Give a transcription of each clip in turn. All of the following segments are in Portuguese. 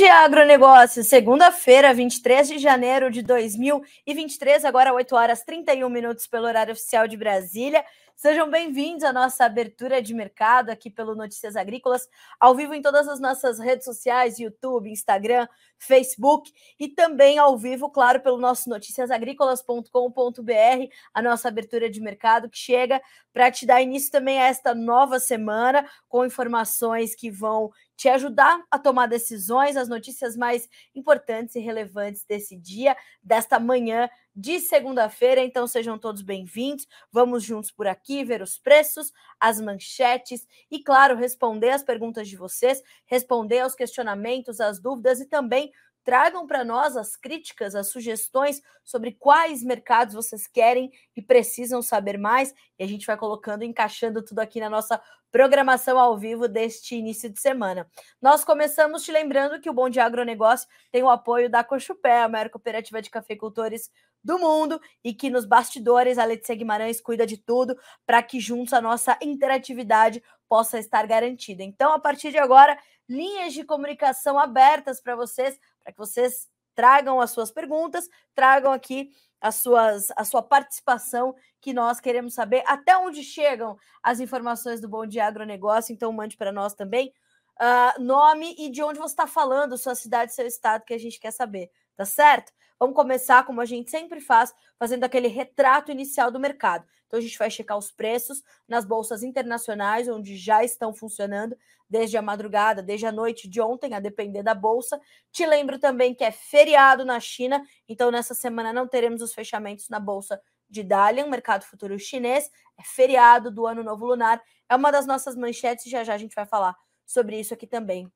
dia, agronegócio. Segunda-feira, 23 de janeiro de 2023, agora 8 horas 31 minutos pelo horário oficial de Brasília. Sejam bem-vindos à nossa abertura de mercado aqui pelo Notícias Agrícolas, ao vivo em todas as nossas redes sociais, YouTube, Instagram, Facebook e também ao vivo, claro, pelo nosso noticiasagrícolas.com.br, a nossa abertura de mercado que chega para te dar início também a esta nova semana com informações que vão te ajudar a tomar decisões, as notícias mais importantes e relevantes desse dia, desta manhã de segunda-feira. Então sejam todos bem-vindos. Vamos juntos por aqui ver os preços, as manchetes e, claro, responder as perguntas de vocês, responder aos questionamentos, às dúvidas e também Tragam para nós as críticas, as sugestões sobre quais mercados vocês querem e precisam saber mais. E a gente vai colocando, encaixando tudo aqui na nossa programação ao vivo deste início de semana. Nós começamos te lembrando que o Bom de Agronegócio tem o apoio da Cochupé, a maior cooperativa de cafeicultores do mundo, e que nos bastidores a Letícia Guimarães cuida de tudo para que juntos a nossa interatividade possa estar garantida. Então, a partir de agora, linhas de comunicação abertas para vocês para que vocês tragam as suas perguntas, tragam aqui as suas, a sua participação, que nós queremos saber até onde chegam as informações do Bom Dia Agronegócio, então mande para nós também uh, nome e de onde você está falando, sua cidade, seu estado, que a gente quer saber, tá certo? Vamos começar, como a gente sempre faz, fazendo aquele retrato inicial do mercado. Então, a gente vai checar os preços nas bolsas internacionais, onde já estão funcionando desde a madrugada, desde a noite de ontem, a depender da bolsa. Te lembro também que é feriado na China, então nessa semana não teremos os fechamentos na bolsa de Dalian, mercado futuro chinês. É feriado do Ano Novo Lunar. É uma das nossas manchetes já já a gente vai falar sobre isso aqui também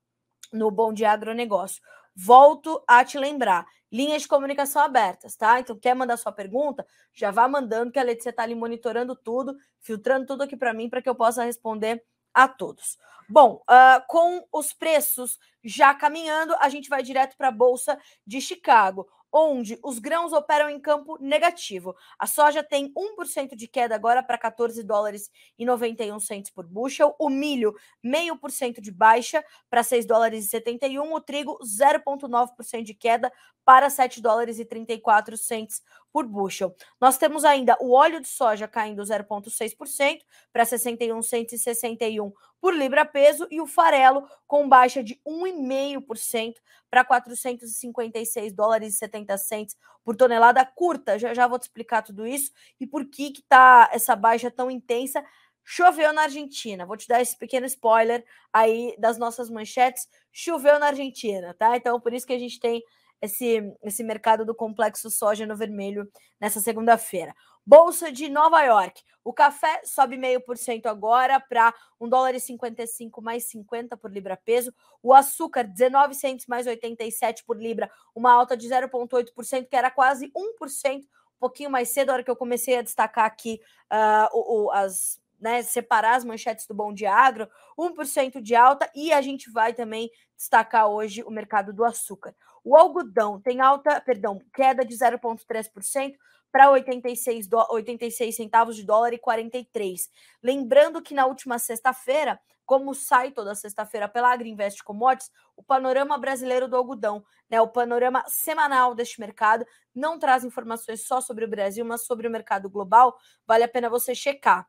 no Bom Dia Agronegócio. Volto a te lembrar, linhas de comunicação abertas, tá? Então, quer mandar sua pergunta? Já vá mandando, que a Letícia está ali monitorando tudo, filtrando tudo aqui para mim, para que eu possa responder a todos. Bom, uh, com os preços já caminhando, a gente vai direto para a Bolsa de Chicago onde os grãos operam em campo negativo. A soja tem 1% de queda agora para 14 dólares e 91 centos por bushel, o milho 0,5% de baixa para 6 dólares e 71, o trigo 0,9% de queda para 7 dólares e 34 centos por bushel. Nós temos ainda o óleo de soja caindo 0,6% para 61 centos e 61 por libra peso e o farelo com baixa de 1,5% para 456 dólares e 70 centos por tonelada curta. Já já vou te explicar tudo isso e por que que tá essa baixa tão intensa. Choveu na Argentina. Vou te dar esse pequeno spoiler aí das nossas manchetes. Choveu na Argentina, tá? Então por isso que a gente tem esse, esse mercado do complexo soja no vermelho nessa segunda-feira. Bolsa de Nova York. O café sobe meio por cento agora para 1 dólar e 55 mais 50 por libra peso. O açúcar, 19 centos mais 87 por libra, uma alta de 0,8%, que era quase 1%, um pouquinho mais cedo, a hora que eu comecei a destacar aqui uh, o, o, as né, separar as manchetes do Bom Dia Agro, 1% de alta, e a gente vai também destacar hoje o mercado do açúcar. O algodão tem alta, perdão, queda de 0,3% para 86, 86 centavos de dólar e 43. Lembrando que na última sexta-feira, como sai toda sexta-feira pela Agriinvest Commodities, o panorama brasileiro do algodão, né, o panorama semanal deste mercado, não traz informações só sobre o Brasil, mas sobre o mercado global. Vale a pena você checar.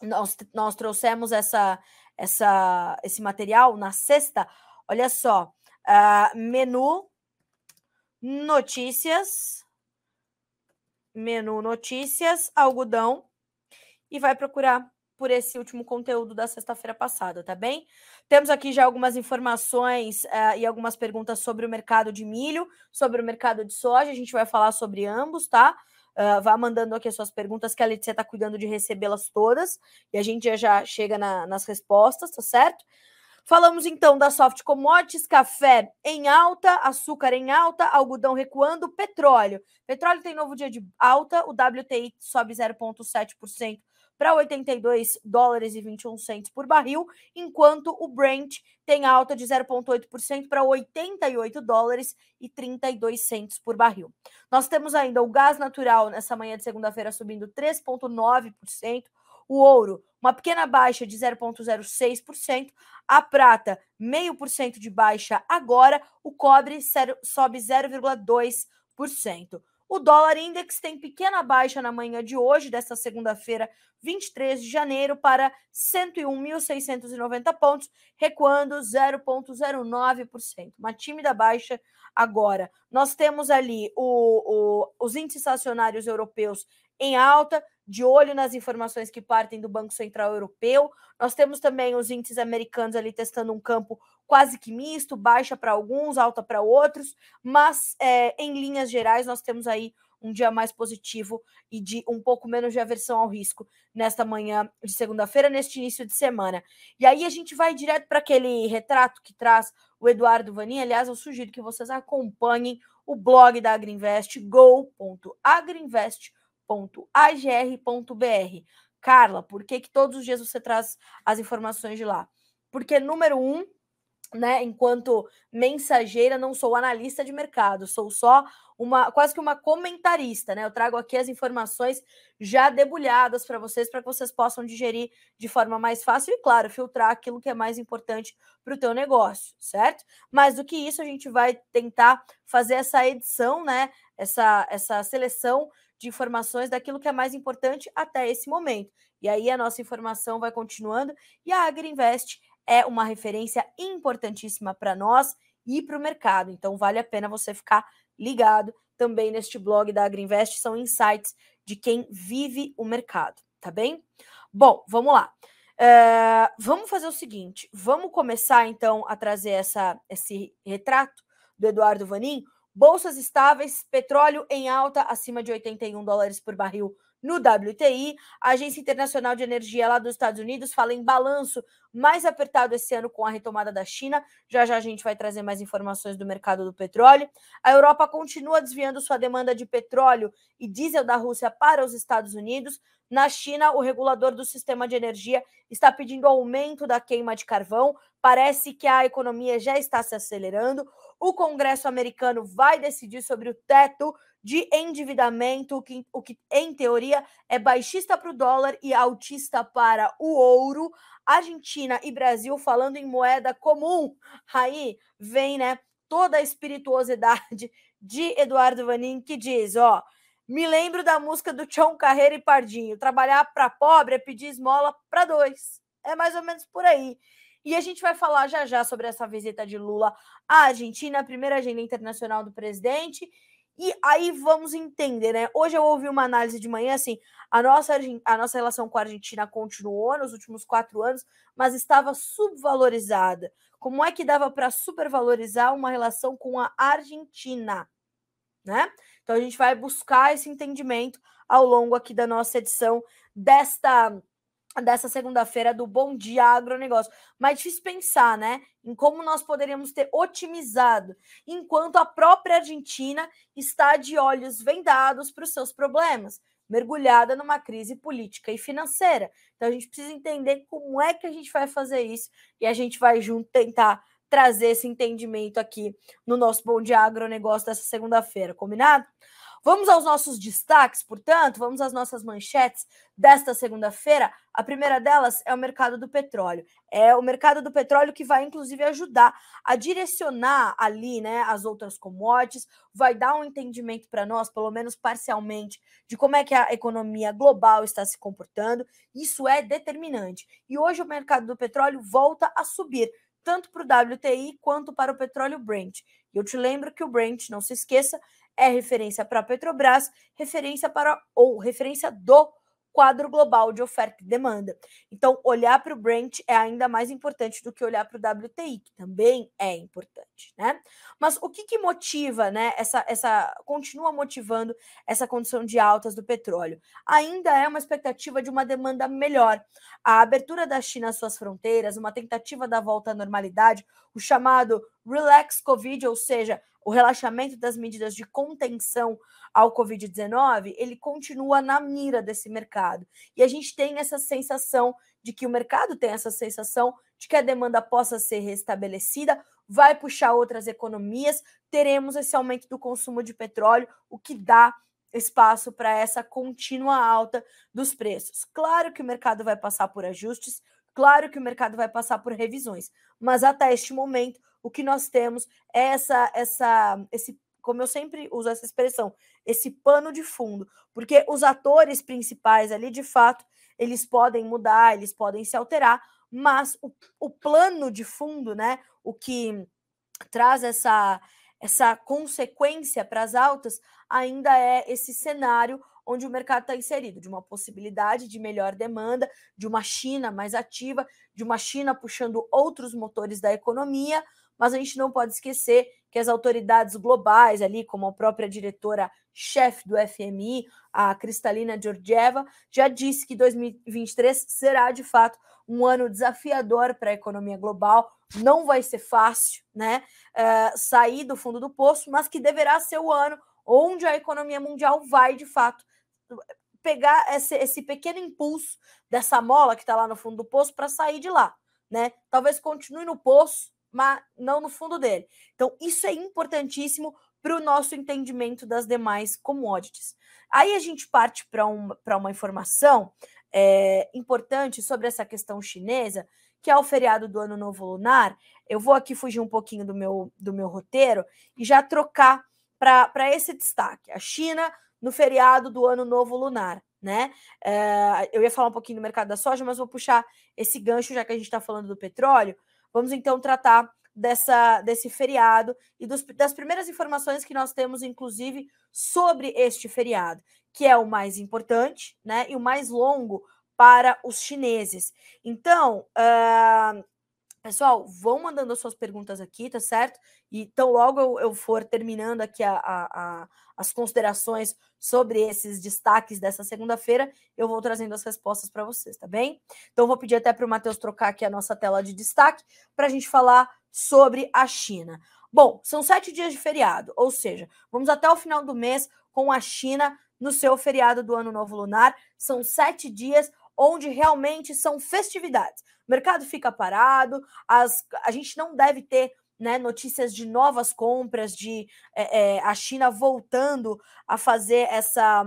Nós, nós trouxemos essa, essa, esse material na sexta. Olha só, uh, menu notícias, menu notícias, algodão, e vai procurar por esse último conteúdo da sexta-feira passada, tá bem? Temos aqui já algumas informações uh, e algumas perguntas sobre o mercado de milho, sobre o mercado de soja, a gente vai falar sobre ambos, tá? Uh, vá mandando aqui as suas perguntas, que a Letícia está cuidando de recebê-las todas, e a gente já, chega na, nas respostas, tá certo? Falamos então da soft commodities, café em alta, açúcar em alta, algodão recuando, petróleo. Petróleo tem novo dia de alta, o WTI sobe 0,7% para 82 dólares e 21 centos por barril, enquanto o Brent tem alta de 0,8% para 88 dólares e 32 centos por barril. Nós temos ainda o gás natural nessa manhã de segunda-feira subindo 3,9%, O ouro, uma pequena baixa de 0,06%, a prata, 0,5% de baixa agora, o cobre sobe 0,2%. O dólar index tem pequena baixa na manhã de hoje, desta segunda-feira, 23 de janeiro, para 101.690 pontos, recuando 0,09%. Uma tímida baixa agora. Nós temos ali o, o, os índices acionários europeus em alta, de olho nas informações que partem do Banco Central Europeu. Nós temos também os índices americanos ali testando um campo quase que misto, baixa para alguns, alta para outros, mas é, em linhas gerais nós temos aí um dia mais positivo e de um pouco menos de aversão ao risco nesta manhã de segunda-feira, neste início de semana. E aí a gente vai direto para aquele retrato que traz o Eduardo Vanin. Aliás, eu sugiro que vocês acompanhem o blog da Agriinvest, go.agriinvest.com www.agr.br. Carla, por que, que todos os dias você traz as informações de lá? Porque, número um, né, enquanto mensageira, não sou analista de mercado, sou só uma quase que uma comentarista, né? Eu trago aqui as informações já debulhadas para vocês, para que vocês possam digerir de forma mais fácil e, claro, filtrar aquilo que é mais importante para o teu negócio, certo? Mais do que isso, a gente vai tentar fazer essa edição, né? Essa, essa seleção de informações daquilo que é mais importante até esse momento. E aí a nossa informação vai continuando e a Agriinvest é uma referência importantíssima para nós e para o mercado. Então vale a pena você ficar ligado também neste blog da Agriinvest, são insights de quem vive o mercado, tá bem? Bom, vamos lá. Uh, vamos fazer o seguinte: vamos começar então a trazer essa, esse retrato do Eduardo Vanin Bolsas estáveis, petróleo em alta, acima de 81 dólares por barril no WTI. A Agência Internacional de Energia lá dos Estados Unidos fala em balanço mais apertado esse ano com a retomada da China. Já já a gente vai trazer mais informações do mercado do petróleo. A Europa continua desviando sua demanda de petróleo e diesel da Rússia para os Estados Unidos. Na China, o regulador do sistema de energia está pedindo aumento da queima de carvão. Parece que a economia já está se acelerando o Congresso americano vai decidir sobre o teto de endividamento, o que, o que em teoria é baixista para o dólar e altista para o ouro. Argentina e Brasil falando em moeda comum. Aí vem, né, toda a espirituosidade de Eduardo Vanin que diz, ó, me lembro da música do Chão Carreira e Pardinho, trabalhar para pobre é pedir esmola para dois. É mais ou menos por aí. E a gente vai falar já já sobre essa visita de Lula à Argentina, a primeira agenda internacional do presidente. E aí vamos entender, né? Hoje eu ouvi uma análise de manhã assim: a nossa, a nossa relação com a Argentina continuou nos últimos quatro anos, mas estava subvalorizada. Como é que dava para supervalorizar uma relação com a Argentina? Né? Então a gente vai buscar esse entendimento ao longo aqui da nossa edição desta dessa segunda-feira do Bom Dia Agronegócio. Mas difícil pensar, né, em como nós poderíamos ter otimizado, enquanto a própria Argentina está de olhos vendados para os seus problemas, mergulhada numa crise política e financeira. Então a gente precisa entender como é que a gente vai fazer isso e a gente vai junto tentar trazer esse entendimento aqui no nosso Bom Dia Agronegócio dessa segunda-feira, combinado? Vamos aos nossos destaques, portanto, vamos às nossas manchetes desta segunda-feira. A primeira delas é o mercado do petróleo. É o mercado do petróleo que vai, inclusive, ajudar a direcionar ali né, as outras commodities, vai dar um entendimento para nós, pelo menos parcialmente, de como é que a economia global está se comportando. Isso é determinante. E hoje o mercado do petróleo volta a subir tanto para o WTI quanto para o petróleo Brent. E eu te lembro que o Brent, não se esqueça, é referência para a Petrobras, referência para ou referência do quadro global de oferta e demanda. Então, olhar para o Brent é ainda mais importante do que olhar para o WTI, que também é importante, né? Mas o que, que motiva, né? Essa, essa continua motivando essa condição de altas do petróleo. Ainda é uma expectativa de uma demanda melhor. A abertura da China às suas fronteiras, uma tentativa da volta à normalidade, o chamado relax Covid, ou seja, o relaxamento das medidas de contenção ao Covid-19, ele continua na mira desse mercado. E a gente tem essa sensação de que o mercado tem essa sensação de que a demanda possa ser restabelecida, vai puxar outras economias, teremos esse aumento do consumo de petróleo, o que dá espaço para essa contínua alta dos preços. Claro que o mercado vai passar por ajustes, claro que o mercado vai passar por revisões, mas até este momento o que nós temos é essa, essa, esse, como eu sempre uso essa expressão, esse pano de fundo, porque os atores principais ali, de fato, eles podem mudar, eles podem se alterar, mas o, o plano de fundo, né, o que traz essa, essa consequência para as altas, ainda é esse cenário onde o mercado está inserido, de uma possibilidade de melhor demanda, de uma China mais ativa, de uma China puxando outros motores da economia, mas a gente não pode esquecer que as autoridades globais ali, como a própria diretora-chefe do FMI, a Cristalina Georgieva, já disse que 2023 será de fato um ano desafiador para a economia global. Não vai ser fácil, né, uh, sair do fundo do poço, mas que deverá ser o ano onde a economia mundial vai de fato pegar esse, esse pequeno impulso dessa mola que está lá no fundo do poço para sair de lá, né? Talvez continue no poço, mas não no fundo dele. Então, isso é importantíssimo para o nosso entendimento das demais commodities. Aí a gente parte para um, uma informação é, importante sobre essa questão chinesa, que é o feriado do Ano Novo Lunar. Eu vou aqui fugir um pouquinho do meu, do meu roteiro e já trocar para esse destaque. A China no feriado do Ano Novo Lunar. Né? É, eu ia falar um pouquinho do mercado da soja, mas vou puxar esse gancho, já que a gente está falando do petróleo, Vamos então tratar dessa, desse feriado e dos, das primeiras informações que nós temos, inclusive, sobre este feriado, que é o mais importante né, e o mais longo para os chineses. Então, uh, pessoal, vão mandando as suas perguntas aqui, tá certo? E então, logo eu, eu for terminando aqui a, a, a, as considerações sobre esses destaques dessa segunda-feira, eu vou trazendo as respostas para vocês, tá bem? Então, vou pedir até para o Matheus trocar aqui a nossa tela de destaque para a gente falar sobre a China. Bom, são sete dias de feriado, ou seja, vamos até o final do mês com a China no seu feriado do Ano Novo Lunar. São sete dias onde realmente são festividades. O mercado fica parado, as, a gente não deve ter né, notícias de novas compras, de é, é, a China voltando a fazer essa.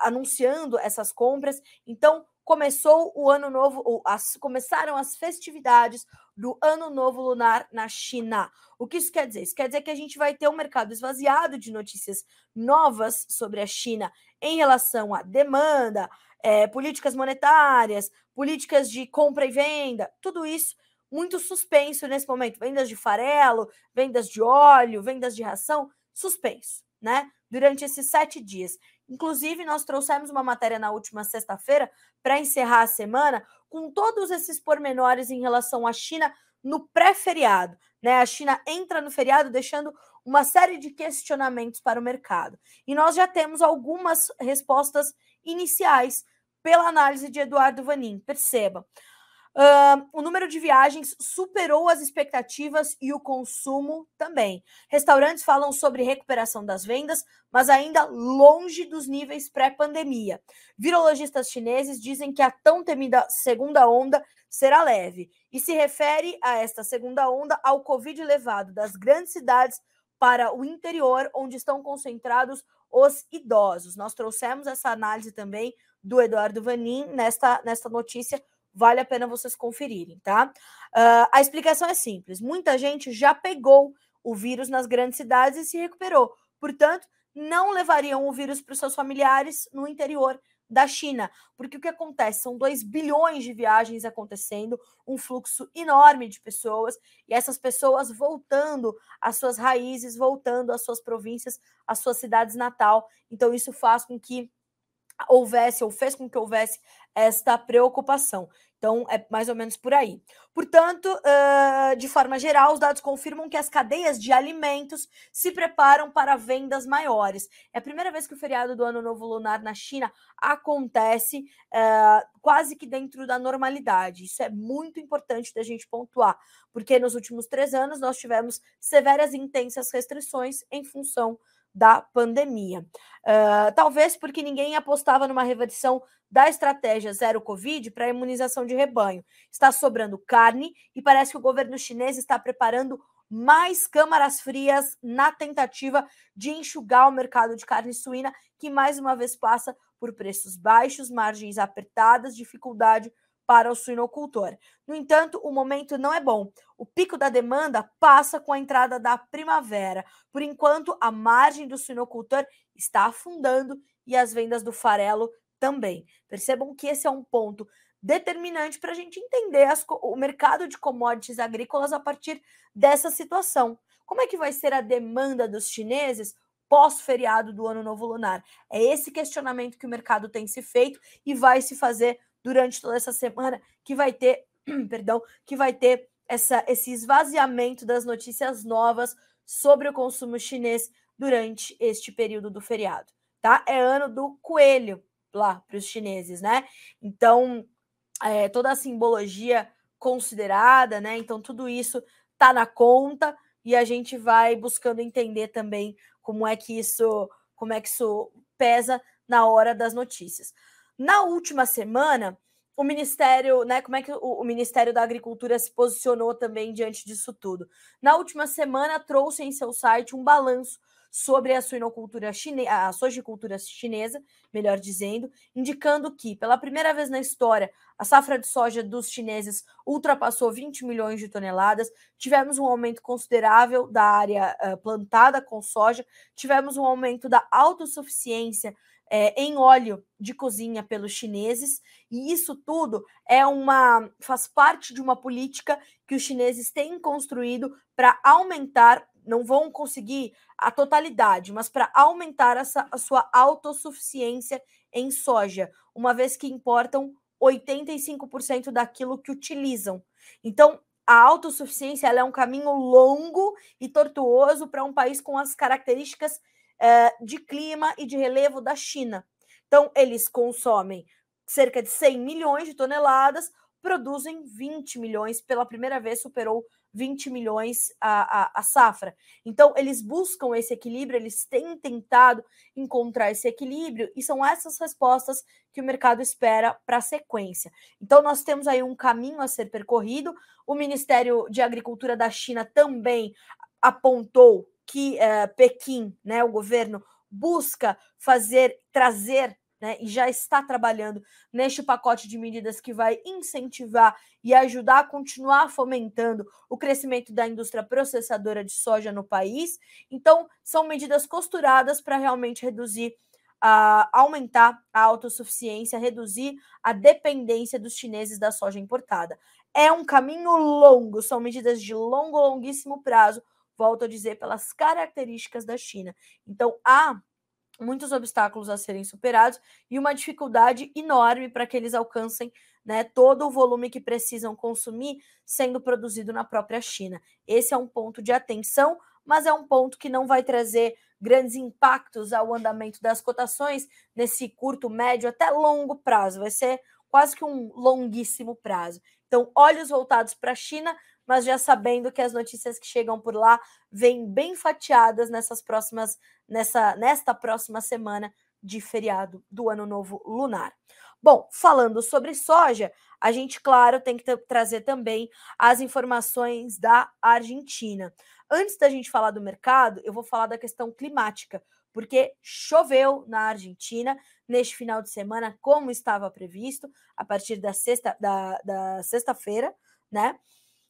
anunciando essas compras. Então, começou o ano novo, as, começaram as festividades do ano novo lunar na China. O que isso quer dizer? Isso quer dizer que a gente vai ter um mercado esvaziado de notícias novas sobre a China em relação à demanda, é, políticas monetárias, políticas de compra e venda, tudo isso muito suspenso nesse momento. Vendas de farelo, vendas de óleo, vendas de ração, suspenso, né? Durante esses sete dias. Inclusive, nós trouxemos uma matéria na última sexta-feira para encerrar a semana com todos esses pormenores em relação à China no pré-feriado. Né? A China entra no feriado deixando uma série de questionamentos para o mercado. E nós já temos algumas respostas iniciais pela análise de Eduardo Vanin. Perceba. Uh, o número de viagens superou as expectativas e o consumo também. Restaurantes falam sobre recuperação das vendas, mas ainda longe dos níveis pré-pandemia. Virologistas chineses dizem que a tão temida segunda onda será leve e se refere a esta segunda onda ao Covid levado das grandes cidades para o interior, onde estão concentrados os idosos. Nós trouxemos essa análise também do Eduardo Vanin nesta, nesta notícia vale a pena vocês conferirem, tá? Uh, a explicação é simples: muita gente já pegou o vírus nas grandes cidades e se recuperou. Portanto, não levariam o vírus para os seus familiares no interior da China, porque o que acontece? São 2 bilhões de viagens acontecendo, um fluxo enorme de pessoas, e essas pessoas voltando às suas raízes, voltando às suas províncias, às suas cidades natal. Então, isso faz com que houvesse ou fez com que houvesse esta preocupação. Então, é mais ou menos por aí. Portanto, uh, de forma geral, os dados confirmam que as cadeias de alimentos se preparam para vendas maiores. É a primeira vez que o feriado do Ano Novo Lunar na China acontece uh, quase que dentro da normalidade. Isso é muito importante da gente pontuar, porque nos últimos três anos nós tivemos severas e intensas restrições em função da pandemia. Uh, talvez porque ninguém apostava numa reversão da estratégia zero Covid para imunização de rebanho. Está sobrando carne e parece que o governo chinês está preparando mais câmaras frias na tentativa de enxugar o mercado de carne suína, que mais uma vez passa por preços baixos, margens apertadas, dificuldade para o suinocultor. No entanto, o momento não é bom. O pico da demanda passa com a entrada da primavera. Por enquanto, a margem do suinocultor está afundando e as vendas do farelo também. Percebam que esse é um ponto determinante para a gente entender as, o mercado de commodities agrícolas a partir dessa situação. Como é que vai ser a demanda dos chineses pós-feriado do Ano Novo Lunar? É esse questionamento que o mercado tem se feito e vai se fazer durante toda essa semana, que vai ter, perdão, que vai ter essa, esse esvaziamento das notícias novas sobre o consumo chinês durante este período do feriado, tá? É ano do coelho lá para os chineses, né? Então, é, toda a simbologia considerada, né? Então, tudo isso tá na conta e a gente vai buscando entender também como é que isso, como é que isso pesa na hora das notícias. Na última semana, o Ministério, né? Como é que o, o, Ministério da Agricultura se posicionou também diante disso tudo? Na última semana, trouxe em seu site um balanço sobre a suinocultura chinesa, a sojicultura chinesa, melhor dizendo, indicando que, pela primeira vez na história, a safra de soja dos chineses ultrapassou 20 milhões de toneladas, tivemos um aumento considerável da área uh, plantada com soja, tivemos um aumento da autossuficiência é, em óleo de cozinha pelos chineses, e isso tudo é uma faz parte de uma política que os chineses têm construído para aumentar, não vão conseguir a totalidade, mas para aumentar essa, a sua autossuficiência em soja, uma vez que importam 85% daquilo que utilizam. Então, a autossuficiência é um caminho longo e tortuoso para um país com as características é, de clima e de relevo da China. Então, eles consomem cerca de 100 milhões de toneladas, produzem 20 milhões, pela primeira vez superou 20 milhões a, a, a, safra. Então, eles buscam esse equilíbrio, eles têm tentado encontrar esse equilíbrio, e são essas respostas que o mercado espera para a sequência. Então, nós temos aí um caminho a ser percorrido. O Ministério de Agricultura da China também apontou que uh, Pequim, né, o governo, busca fazer, trazer né, e já está trabalhando neste pacote de medidas que vai incentivar e ajudar a continuar fomentando o crescimento da indústria processadora de soja no país. Então, são medidas costuradas para realmente reduzir, uh, aumentar a autossuficiência, reduzir a dependência dos chineses da soja importada. É um caminho longo, são medidas de longo, longuíssimo prazo, volto a dizer, pelas características da China. Então, há muitos obstáculos a serem superados e uma dificuldade enorme para que eles alcancem né, todo o volume que precisam consumir sendo produzido na própria China. Esse é um ponto de atenção, mas é um ponto que não vai trazer grandes impactos ao andamento das cotações nesse curto, médio, até longo prazo. Vai ser quase que um longuíssimo prazo. Então, olhos voltados para a China, mas já sabendo que as notícias que chegam por lá vêm bem fatiadas nessas próximas, nessa, nesta próxima semana de feriado do Ano Novo Lunar. Bom, falando sobre soja, a gente, claro, tem que trazer também as informações da Argentina. Antes da gente falar do mercado, eu vou falar da questão climática, porque choveu na Argentina neste final de semana, como estava previsto, a partir da sexta da, da sexta-feira, né?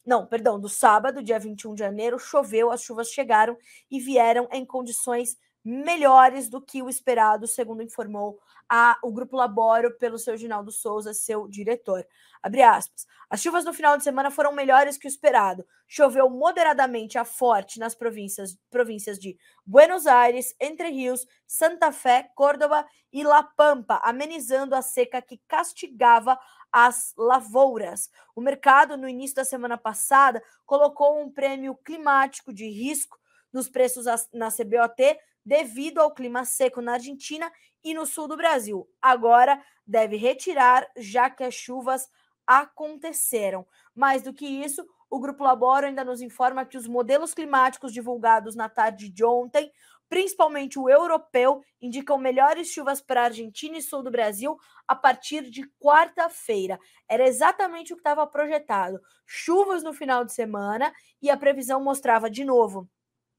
Não, perdão, do sábado, dia 21 de janeiro, choveu, as chuvas chegaram e vieram em condições melhores do que o esperado, segundo informou a, o Grupo Laboro pelo seu Ginaldo Souza, seu diretor. Abre aspas. As chuvas no final de semana foram melhores que o esperado. Choveu moderadamente a forte nas províncias, províncias de Buenos Aires, Entre Rios, Santa Fé, Córdoba e La Pampa, amenizando a seca que castigava as lavouras. O mercado, no início da semana passada, colocou um prêmio climático de risco nos preços na CBOT devido ao clima seco na Argentina e no sul do Brasil. Agora deve retirar, já que as chuvas aconteceram. Mais do que isso, o Grupo Laboro ainda nos informa que os modelos climáticos divulgados na tarde de ontem principalmente o europeu, indicam melhores chuvas para Argentina e sul do Brasil a partir de quarta-feira. Era exatamente o que estava projetado. Chuvas no final de semana e a previsão mostrava de novo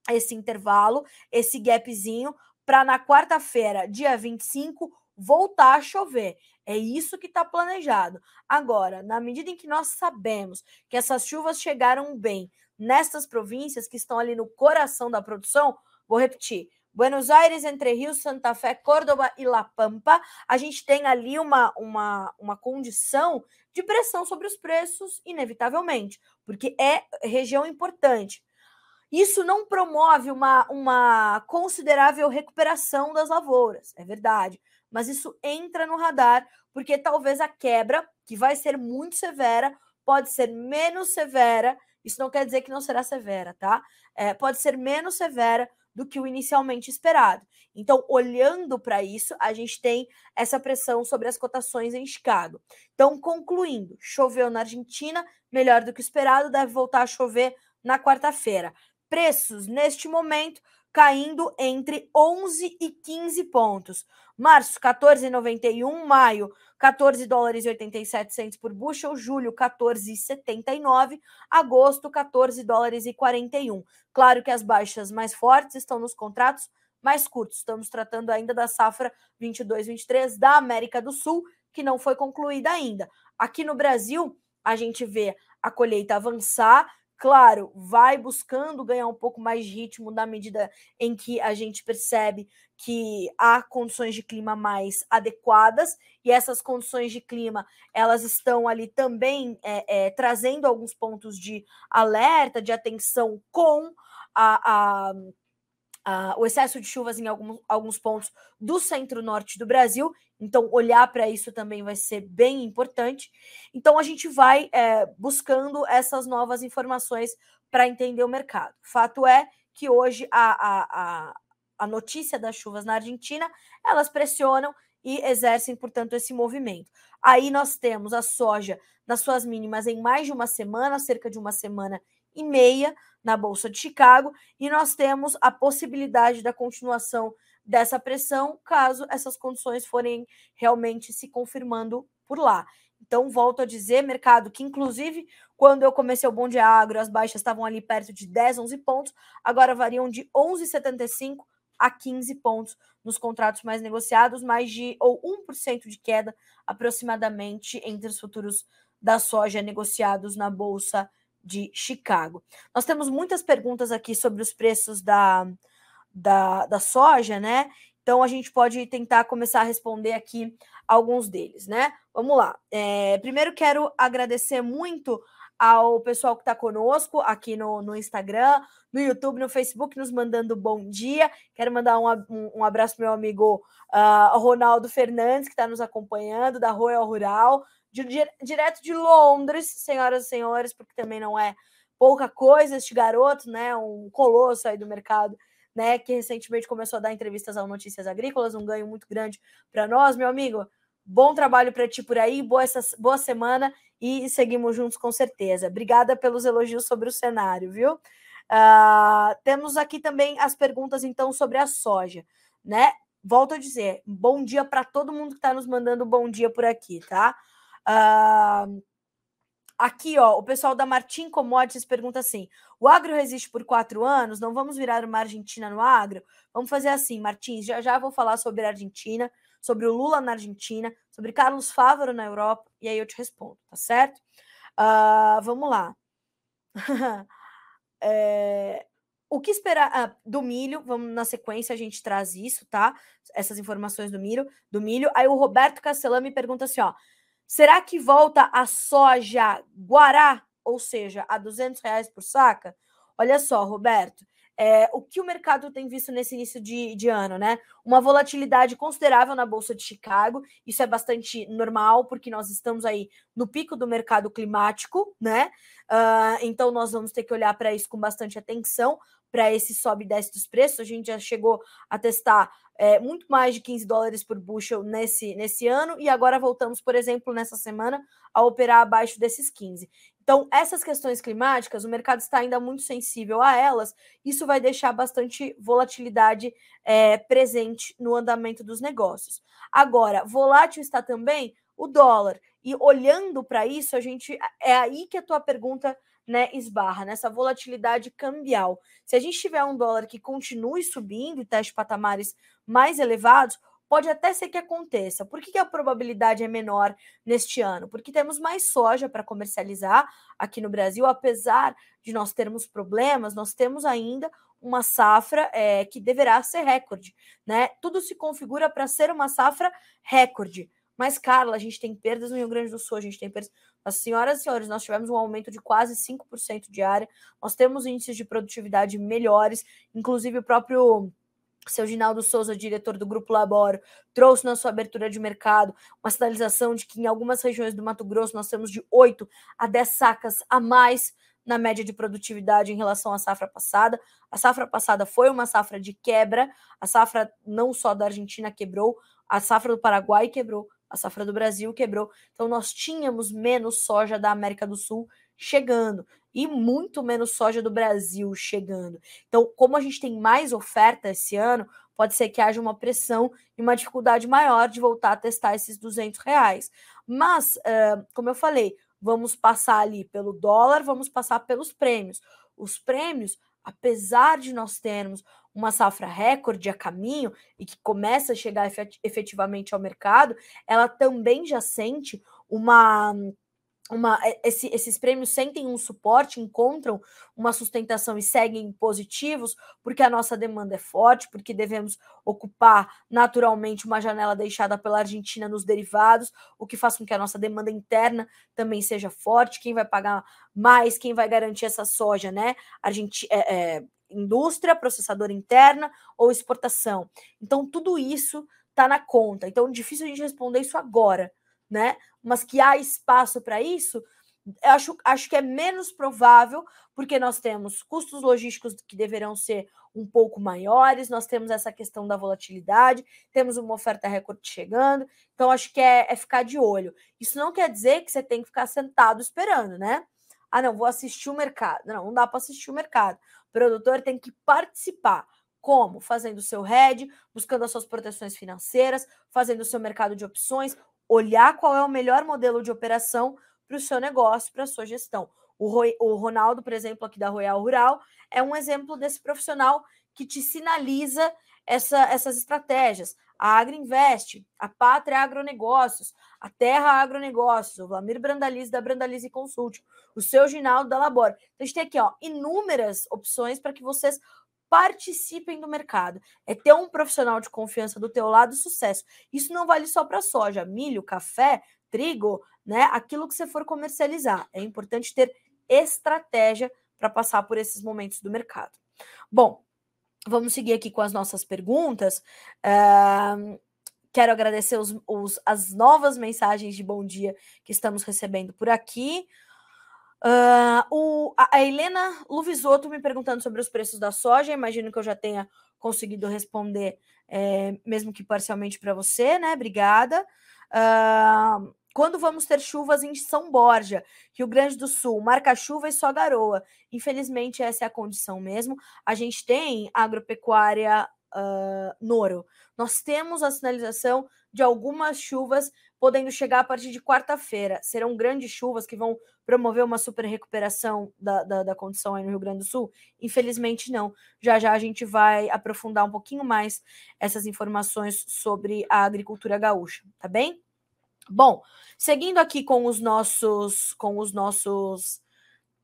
esse intervalo, esse gapzinho, para na quarta-feira, dia 25, voltar a chover. É isso que está planejado. Agora, na medida em que nós sabemos que essas chuvas chegaram bem nestas províncias que estão ali no coração da produção, vou repetir. Buenos Aires, Entre Rios, Santa Fé, Córdoba e La Pampa, a gente tem ali uma, uma, uma condição de pressão sobre os preços, inevitavelmente, porque é região importante. Isso não promove uma, uma considerável recuperação das lavouras, é verdade, mas isso entra no radar, porque talvez a quebra, que vai ser muito severa, pode ser menos severa. Isso não quer dizer que não será severa, tá? É, pode ser menos severa do que o inicialmente esperado. Então, olhando para isso, a gente tem essa pressão sobre as cotações em Chicago. Então, concluindo, choveu na Argentina, melhor do que esperado, deve voltar a chover na quarta-feira. Preços neste momento caindo entre 11 e 15 pontos. Março, 14,91. Maio, 14 dólares e 87 centos por bushel. Julho, 14,79. Agosto, 14 dólares e 41. Claro que as baixas mais fortes estão nos contratos mais curtos. Estamos tratando ainda da safra 22-23 da América do Sul, que não foi concluída ainda. Aqui no Brasil, a gente vê a colheita avançar, Claro, vai buscando ganhar um pouco mais de ritmo na medida em que a gente percebe que há condições de clima mais adequadas e essas condições de clima elas estão ali também é, é, trazendo alguns pontos de alerta, de atenção com a, a Uh, o excesso de chuvas em alguns, alguns pontos do centro-norte do Brasil. Então, olhar para isso também vai ser bem importante. Então, a gente vai é, buscando essas novas informações para entender o mercado. Fato é que hoje a, a, a, a notícia das chuvas na Argentina elas pressionam e exercem, portanto, esse movimento. Aí nós temos a soja nas suas mínimas em mais de uma semana, cerca de uma semana e meia na Bolsa de Chicago, e nós temos a possibilidade da continuação dessa pressão caso essas condições forem realmente se confirmando por lá. Então, volto a dizer, mercado que, inclusive, quando eu comecei o Bom Dia Agro, as baixas estavam ali perto de 10, 11 pontos, agora variam de 11,75 a 15 pontos nos contratos mais negociados, mais de ou 1% de queda aproximadamente entre os futuros da soja negociados na Bolsa de Chicago. Nós temos muitas perguntas aqui sobre os preços da, da, da soja, né? Então a gente pode tentar começar a responder aqui alguns deles, né? Vamos lá. É, primeiro quero agradecer muito ao pessoal que está conosco aqui no, no Instagram, no YouTube, no Facebook, nos mandando bom dia. Quero mandar um, um, abraço para meu amigo uh, Ronaldo Fernandes, que está nos acompanhando, da Royal Rural de, direto de Londres, senhoras e senhores, porque também não é pouca coisa este garoto, né? Um colosso aí do mercado, né? Que recentemente começou a dar entrevistas ao Notícias Agrícolas, um ganho muito grande para nós, meu amigo. Bom trabalho para ti por aí, boa, essa, boa semana e seguimos juntos com certeza. Obrigada pelos elogios sobre o cenário, viu? Uh, temos aqui também as perguntas, então, sobre a soja, né? Volto a dizer, bom dia para todo mundo que está nos mandando bom dia por aqui, tá? Uh, aqui, ó, o pessoal da Martim Commodities pergunta assim: o agro resiste por quatro anos? Não vamos virar uma Argentina no agro? Vamos fazer assim, Martins. Já já vou falar sobre a Argentina, sobre o Lula na Argentina, sobre Carlos Fávaro na Europa, e aí eu te respondo, tá certo? Uh, vamos lá. é, o que esperar ah, do milho? Vamos na sequência, a gente traz isso, tá? Essas informações do milho, do milho. Aí o Roberto Castellan me pergunta assim: ó, Será que volta a soja Guará, ou seja, a 200 reais por saca? Olha só, Roberto, é, o que o mercado tem visto nesse início de, de, ano, né? Uma volatilidade considerável na Bolsa de Chicago, isso é bastante normal, porque nós estamos aí no pico do mercado climático, né? Uh, então nós vamos ter que olhar para isso com bastante atenção, para esse sobe e desce dos preços. A gente já chegou a testar é, muito mais de 15 dólares por bushel nesse, nesse ano, e agora voltamos, por exemplo, nessa semana, a operar abaixo desses 15. Então, essas questões climáticas, o mercado está ainda muito sensível a elas, isso vai deixar bastante volatilidade é, presente no andamento dos negócios. Agora, volátil está também o dólar. E olhando para isso, a gente é aí que a tua pergunta né, esbarra, nessa volatilidade cambial. Se a gente tiver um dólar que continue subindo e teste patamares mais elevados, pode até ser que aconteça. Por que, que a probabilidade é menor neste ano? Porque temos mais soja para comercializar aqui no Brasil, apesar de nós termos problemas, nós temos ainda uma safra é, que deverá ser recorde, né? Tudo se configura para ser uma safra recorde. Mas, Carla, a gente tem perdas no Rio Grande do Sul, a gente tem perdas. As senhoras e senhores, nós tivemos um aumento de quase 5% diária, nós temos índices de produtividade melhores, inclusive o próprio seu Ginaldo Souza, diretor do Grupo Laboro, trouxe na sua abertura de mercado uma sinalização de que em algumas regiões do Mato Grosso nós temos de 8 a 10 sacas a mais na média de produtividade em relação à safra passada. A safra passada foi uma safra de quebra, a safra não só da Argentina quebrou, a safra do Paraguai quebrou, a safra do Brasil quebrou. Então nós tínhamos menos soja da América do Sul chegando e muito menos soja do Brasil chegando. Então, como a gente tem mais oferta esse ano, pode ser que haja uma pressão e uma dificuldade maior de voltar a testar esses 200 reais. Mas, uh, como eu falei, vamos passar ali pelo dólar, vamos passar pelos prêmios. Os prêmios, apesar de nós termos uma safra recorde a caminho e que começa a chegar efetivamente ao mercado, ela também já sente uma uma, esse, esses prêmios sentem um suporte, encontram uma sustentação e seguem positivos, porque a nossa demanda é forte, porque devemos ocupar naturalmente uma janela deixada pela Argentina nos derivados, o que faz com que a nossa demanda interna também seja forte. Quem vai pagar mais, quem vai garantir essa soja, né? Argentina, é, é, indústria, processadora interna ou exportação. Então, tudo isso está na conta. Então, difícil a gente responder isso agora né? Mas que há espaço para isso, eu acho, acho que é menos provável, porque nós temos custos logísticos que deverão ser um pouco maiores, nós temos essa questão da volatilidade, temos uma oferta recorde chegando, então acho que é, é ficar de olho. Isso não quer dizer que você tem que ficar sentado esperando, né? Ah, não, vou assistir o mercado. Não, não dá para assistir o mercado. O produtor tem que participar. Como? Fazendo o seu hedge, buscando as suas proteções financeiras, fazendo o seu mercado de opções, olhar qual é o melhor modelo de operação para o seu negócio, para a sua gestão. O, Roy, o Ronaldo, por exemplo, aqui da Royal Rural, é um exemplo desse profissional que te sinaliza essa, essas estratégias. A Agriinvest, a Pátria Agronegócios, a Terra Agronegócios, o Vlamir Brandalize da Brandalize Consult, o seu Ginaldo da Labor. Então, a gente tem aqui ó, inúmeras opções para que vocês participem do mercado. É ter um profissional de confiança do teu lado, sucesso. Isso não vale só para soja, milho, café, trigo, né? Aquilo que você for comercializar. É importante ter estratégia para passar por esses momentos do mercado. Bom, vamos seguir aqui com as nossas perguntas. Uh, quero agradecer os, os, as novas mensagens de bom dia que estamos recebendo por aqui. Uh, o, a, Helena Luvisoto me perguntando sobre os preços da soja. Imagino que eu já tenha conseguido responder, é, mesmo que parcialmente para você, né? Obrigada. Uh, quando vamos ter chuvas em São Borja, Rio Grande do Sul, marca chuva e só garoa. Infelizmente, essa é a condição mesmo. A gente tem agropecuária uh, Noro. Nós temos a sinalização de algumas chuvas podendo chegar a partir de quarta-feira. Serão grandes chuvas que vão promover uma super recuperação da, da, da, condição aí no Rio Grande do Sul? Infelizmente, não. Já já a gente vai aprofundar um pouquinho mais essas informações sobre a agricultura gaúcha, tá bem? Bom, seguindo aqui com os nossos com os nossos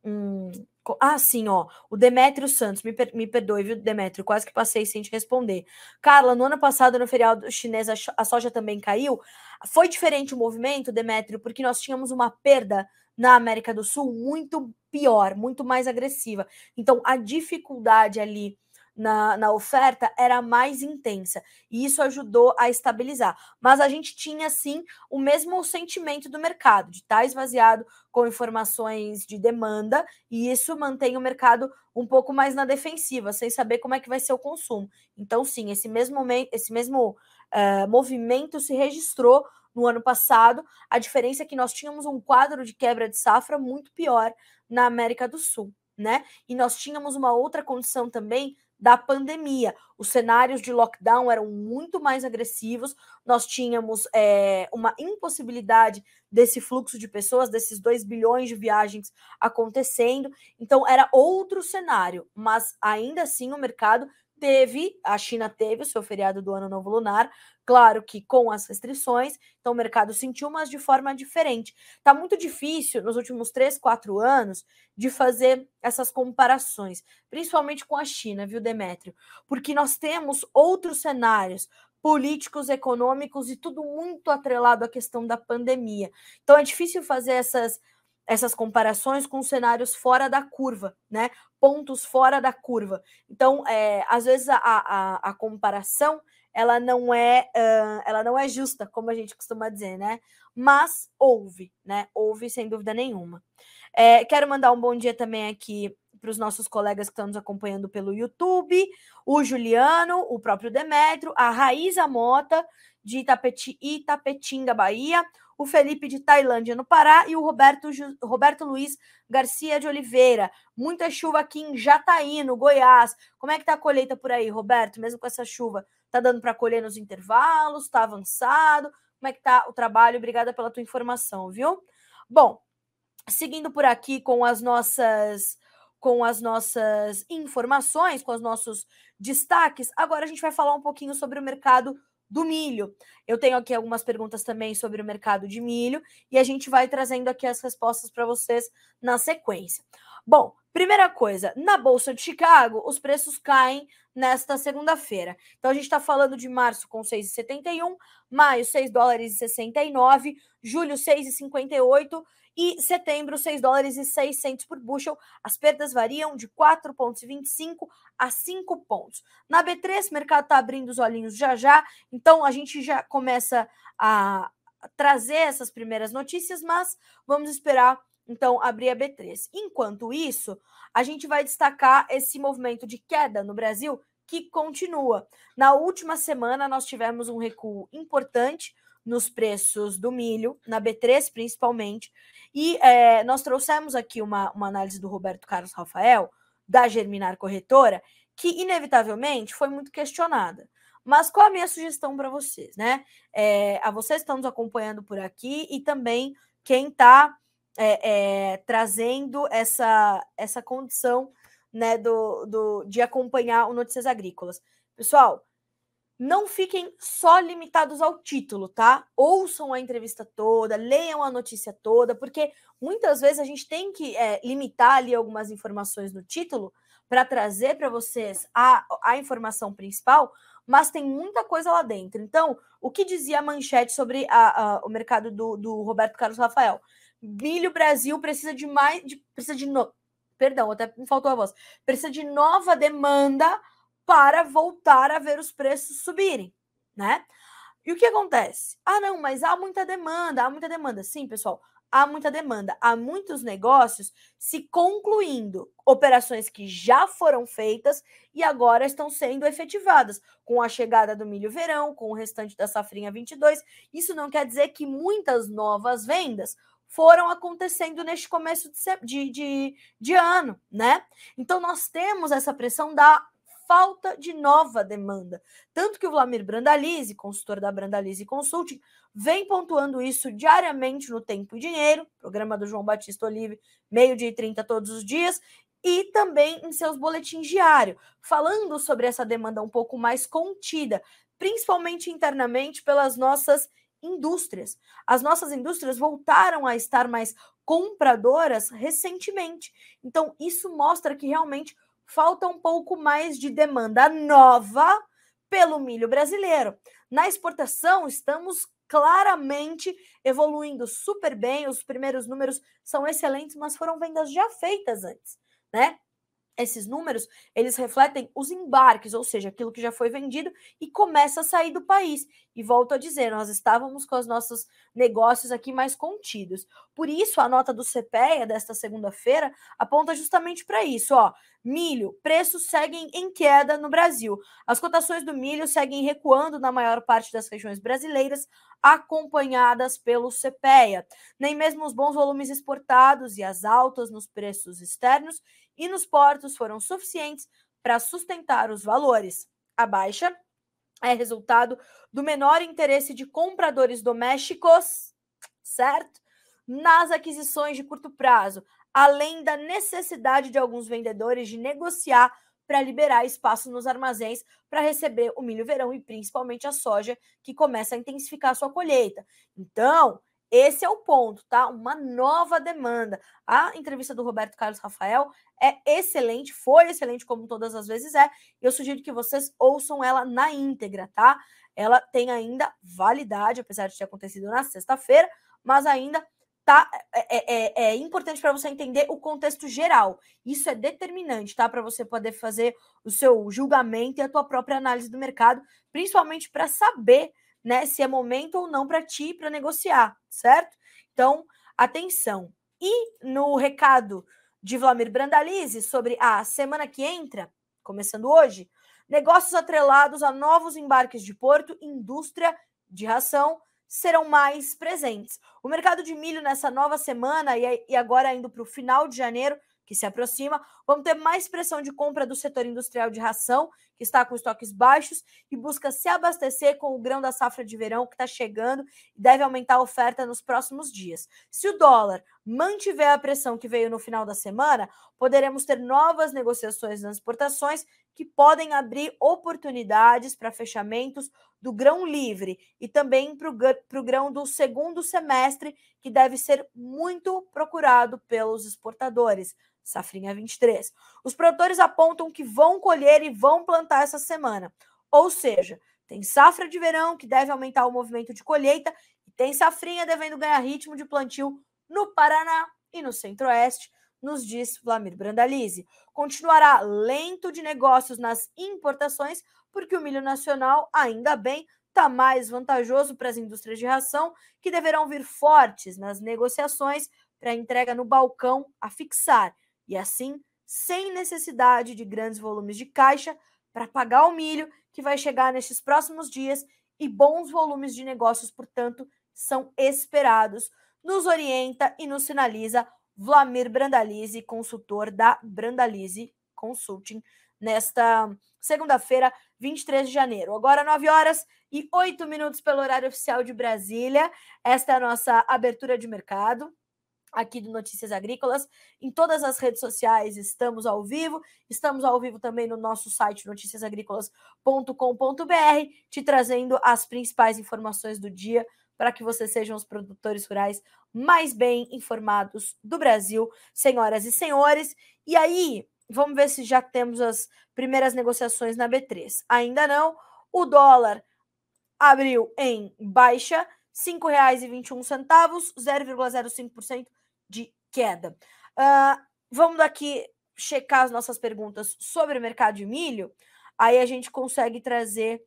hum, ah, sim, ó. O Demétrio Santos, me, per me perdoe, viu, Demétrio? Quase que passei sem te responder. Carla, no ano passado, no feriado chinês, a soja também caiu. Foi diferente o movimento, Demétrio, porque nós tínhamos uma perda na América do Sul muito pior, muito mais agressiva. Então, a dificuldade ali na, na oferta era mais intensa e isso ajudou a estabilizar. Mas a gente tinha sim o mesmo sentimento do mercado, de estar tá esvaziado com informações de demanda, e isso mantém o mercado um pouco mais na defensiva, sem saber como é que vai ser o consumo. Então, sim, esse mesmo, esse mesmo uh, movimento se registrou no ano passado. A diferença é que nós tínhamos um quadro de quebra de safra muito pior na América do Sul, né? E nós tínhamos uma outra condição também da pandemia. Os cenários de lockdown eram muito mais agressivos, nós tínhamos é, uma impossibilidade desse fluxo de pessoas, desses 2 bilhões de viagens acontecendo, então era outro cenário, mas ainda assim o mercado teve, a China teve o seu feriado do Ano Novo Lunar, claro que com as restrições, então o mercado sentiu, mas de forma diferente. Tá muito difícil nos últimos três, quatro anos de fazer essas comparações, principalmente com a China, viu, Demétrio? Porque nós temos outros cenários políticos, econômicos e tudo muito atrelado à questão da pandemia. Então é difícil fazer essas essas comparações com cenários fora da curva, né? Pontos fora da curva. Então, é, às vezes a, a, a, comparação ela não é uh, ela não é justa, como a gente costuma dizer, né? Mas houve, né? Houve sem dúvida nenhuma. É, quero mandar um bom dia também aqui para os nossos colegas que estão nos acompanhando pelo YouTube, o Juliano, o próprio Demetrio, a Raíza Mota, de Itapeti, Itapetinga, Bahia, o Felipe de Tailândia, no Pará, e o Roberto, Roberto Luiz Garcia de Oliveira. Muita chuva aqui em Jataí, no Goiás. Como é que tá a colheita por aí, Roberto? Mesmo com essa chuva, tá dando para colher nos intervalos? Tá avançado? Como é que tá o trabalho? Obrigada pela tua informação, viu? Bom, seguindo por aqui com as nossas com as nossas informações, com os nossos destaques, agora a gente vai falar um pouquinho sobre o mercado do milho. Eu tenho aqui algumas perguntas também sobre o mercado de milho e a gente vai trazendo aqui as respostas para vocês na sequência. Bom, primeira coisa, na Bolsa de Chicago, os preços caem nesta segunda-feira. Então a gente está falando de março com 6,71, maio 6 dólares e 69, julho 6,58 e setembro, 6 dólares e 600 por bushel. As perdas variam de 4,25 a 5 pontos. Na B3, o mercado está abrindo os olhinhos já já, então a gente já começa a trazer essas primeiras notícias, mas vamos esperar então abrir a B3. Enquanto isso, a gente vai destacar esse movimento de queda no Brasil que continua. Na última semana, nós tivemos um recuo importante nos preços do milho, na B3 principalmente, e é, nós trouxemos aqui uma, uma análise do Roberto Carlos Rafael, da Germinar Corretora, que inevitavelmente foi muito questionada. Mas qual a minha sugestão para vocês, né? É, a vocês que estão nos acompanhando por aqui e também quem está é, é, trazendo essa, essa condição né, do, do, de acompanhar o Notícias Agrícolas. Pessoal, não fiquem só limitados ao título, tá? Ouçam a entrevista toda, leiam a notícia toda, porque muitas vezes a gente tem que é, limitar ali algumas informações no título para trazer para vocês a, a informação principal, mas tem muita coisa lá dentro. Então, o que dizia a manchete sobre a, a, o mercado do, do Roberto Carlos Rafael? Milho Brasil precisa de mais. De, precisa de. No, perdão, até me faltou a voz. Precisa de nova demanda para voltar a ver os preços subirem, né? E o que acontece? Ah, não, mas há muita demanda, há muita demanda. Sim, pessoal, há muita demanda. Há muitos negócios se concluindo, operações que já foram feitas e agora estão sendo efetivadas, com a chegada do milho verão, com o restante da safrinha 22. Isso não quer dizer que muitas novas vendas foram acontecendo neste começo de, de, de, ano, né? Então nós temos essa pressão da falta de nova demanda. Tanto que o Vlamir Brandalize, consultor da Brandalize Consulting, vem pontuando isso diariamente no Tempo e Dinheiro, programa do João Batista Olive, meio-dia e 30 todos os dias, e também em seus boletins diários, falando sobre essa demanda um pouco mais contida, principalmente internamente pelas nossas indústrias. As nossas indústrias voltaram a estar mais compradoras recentemente. Então, isso mostra que realmente falta um pouco mais de demanda nova pelo milho brasileiro. Na exportação, estamos claramente evoluindo super bem. Os primeiros números são excelentes, mas foram vendas já feitas antes, né? Esses números, eles refletem os embarques, ou seja, aquilo que já foi vendido e começa a sair do país. E volto a dizer, nós estávamos com os nossos negócios aqui mais contidos. Por isso, a nota do CPEA desta segunda-feira aponta justamente para isso, ó. Milho, preços seguem em queda no Brasil. As cotações do milho seguem recuando na maior parte das regiões brasileiras, acompanhadas pelo CPEA. Nem mesmo os bons volumes exportados e as altas nos preços externos e nos portos foram suficientes para sustentar os valores. A baixa é resultado do menor interesse de compradores domésticos, certo? Nas aquisições de curto prazo, além da necessidade de alguns vendedores de negociar para liberar espaço nos armazéns para receber o milho verão e principalmente a soja, que começa a intensificar sua colheita. Então, esse é o ponto, tá? Uma nova demanda. A entrevista do Roberto Carlos Rafael é excelente, foi excelente, como todas as vezes é. Eu sugiro que vocês ouçam ela na íntegra, tá? Ela tem ainda validade, apesar de ter acontecido na sexta-feira, mas ainda tá? É, é, é, é importante para você entender o contexto geral. Isso é determinante, tá? Para você poder fazer o seu julgamento e a tua própria análise do mercado, principalmente para saber, né, se é momento ou não para ti para negociar, certo? Então, atenção. E no recado de Vladimir Brandalize sobre a semana que entra, começando hoje, negócios atrelados a novos embarques de porto, indústria de ração, serão mais presentes. O mercado de milho nessa nova semana e agora indo para o final de janeiro, que se aproxima, vamos ter mais pressão de compra do setor industrial de ração, que está com estoques baixos e busca se abastecer com o grão da safra de verão que está chegando e deve aumentar a oferta nos próximos dias. Se o dólar mantiver a pressão que veio no final da semana, poderemos ter novas negociações nas exportações que podem abrir oportunidades para fechamentos do grão livre e também para o grão do segundo semestre, que deve ser muito procurado pelos exportadores. Safrinha 23. Os produtores apontam que vão colher e vão plantar essa semana. Ou seja, tem safra de verão que deve aumentar o movimento de colheita e tem safrinha devendo ganhar ritmo de plantio no Paraná e no Centro-Oeste, nos diz Vlamir Brandalize. Continuará lento de negócios nas importações, porque o milho nacional, ainda bem, está mais vantajoso para as indústrias de ração, que deverão vir fortes nas negociações para entrega no balcão a fixar e assim, sem necessidade de grandes volumes de caixa para pagar o milho que vai chegar nestes próximos dias e bons volumes de negócios, portanto, são esperados. Nos orienta e nos sinaliza Vlamir Brandalize, consultor da Brandalize Consulting, nesta segunda-feira, 23 de janeiro. Agora, 9 horas e 8 minutos pelo horário oficial de Brasília. Esta é a nossa abertura de mercado aqui do Notícias Agrícolas. Em todas as redes sociais estamos ao vivo. Estamos ao vivo também no nosso site noticiasagricolas.com.br, te trazendo as principais informações do dia para que vocês sejam os produtores rurais mais bem informados do Brasil, senhoras e senhores. E aí, vamos ver se já temos as primeiras negociações na B3. Ainda não. O dólar abriu em baixa, R$ 5,21, 0,05% de queda. Uh, vamos daqui checar as nossas perguntas sobre o mercado de milho, aí a gente consegue trazer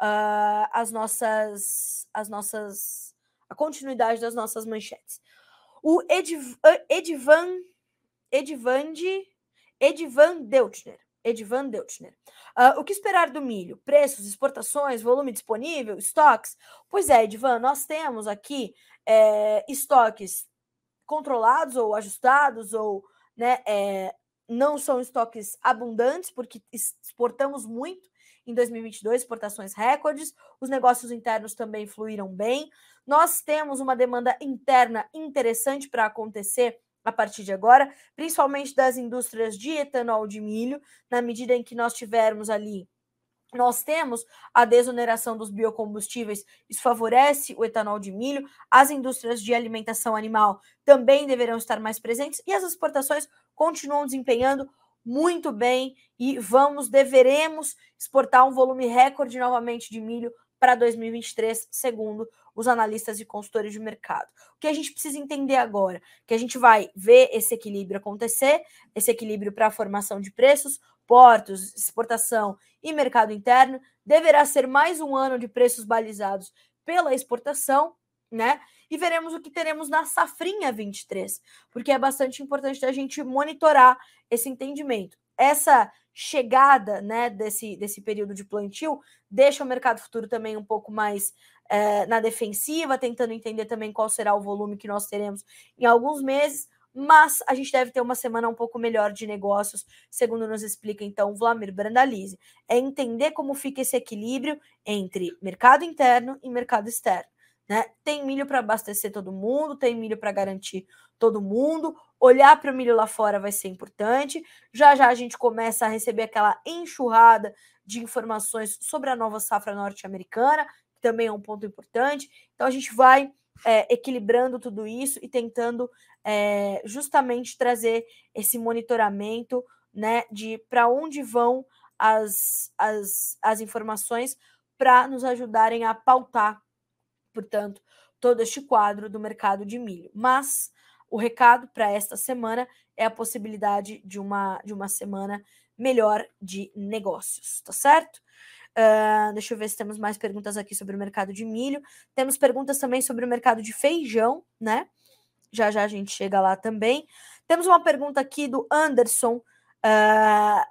uh, as nossas, as nossas, a continuidade das nossas manchetes. O Ediv, Edivan, Edivande, Edivan Deutschner. Edivan Deutschner. Uh, o que esperar do milho? Preços, exportações, volume disponível, estoques? Pois é, Edivan, nós temos aqui é, estoques controlados ou ajustados ou né, é, não são estoques abundantes, porque exportamos muito em 2022, exportações recordes, os negócios internos também fluíram bem. Nós temos uma demanda interna interessante para acontecer a partir de agora, principalmente das indústrias de etanol de milho, na medida em que nós tivermos ali nós temos a desoneração dos biocombustíveis, isso favorece o etanol de milho, as indústrias de alimentação animal também deverão estar mais presentes e as exportações continuam desempenhando muito bem e vamos, deveremos exportar um volume recorde novamente de milho para 2023, segundo os analistas e consultores de mercado. O que a gente precisa entender agora? Que a gente vai ver esse equilíbrio acontecer, esse equilíbrio para a formação de preços, portos, exportação e mercado interno, deverá ser mais um ano de preços balizados pela exportação, né? E veremos o que teremos na safrinha 23, porque é bastante importante a gente monitorar esse entendimento. essa chegada né, desse, desse período de plantio deixa o mercado futuro também um pouco mais é, na defensiva, tentando entender também qual será o volume que nós teremos em alguns meses, mas a gente deve ter uma semana um pouco melhor de negócios, segundo nos explica então Vlamir Brandalize. É entender como fica esse equilíbrio entre mercado interno e mercado externo. Né? Tem milho para abastecer todo mundo, tem milho para garantir todo mundo. Olhar para o milho lá fora vai ser importante. Já já a gente começa a receber aquela enxurrada de informações sobre a nova safra norte-americana, que também é um ponto importante. Então a gente vai é, equilibrando tudo isso e tentando é, justamente trazer esse monitoramento né, de para onde vão as, as, as informações para nos ajudarem a pautar portanto, todo este quadro do mercado de milho. Mas o recado para esta semana é a possibilidade de uma, de uma semana melhor de negócios, tá certo? Uh, deixa eu ver se temos mais perguntas aqui sobre o mercado de milho. Temos perguntas também sobre o mercado de feijão, né? Já já a gente chega lá também. Temos uma pergunta aqui do Anderson, uh,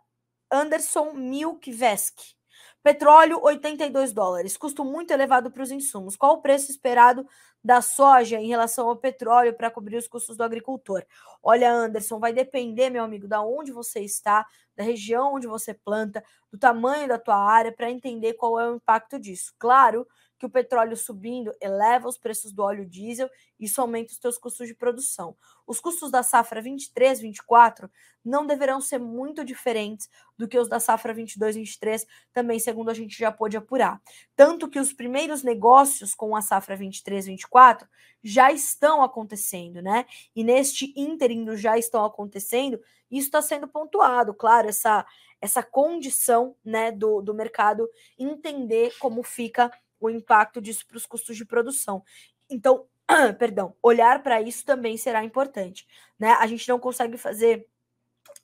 Anderson Milkvesk. Petróleo, 82 dólares. Custo muito elevado para os insumos. Qual o preço esperado da soja em relação ao petróleo para cobrir os custos do agricultor? Olha, Anderson, vai depender, meu amigo, da onde você está, da região onde você planta, do tamanho da tua área, para entender qual é o impacto disso. Claro que o petróleo subindo eleva os preços do óleo diesel e isso aumenta os teus custos de produção. Os custos da safra 23, 24 não deverão ser muito diferentes do que os da safra 22, 23, também segundo a gente já pôde apurar. Tanto que os primeiros negócios com a safra 23, 24 já estão acontecendo, né? E neste ínterim já estão acontecendo, isso está sendo pontuado, claro, essa essa condição, né, do, do mercado entender como fica o impacto disso para os custos de produção. Então, perdão, olhar para isso também será importante. Né? A gente não consegue fazer,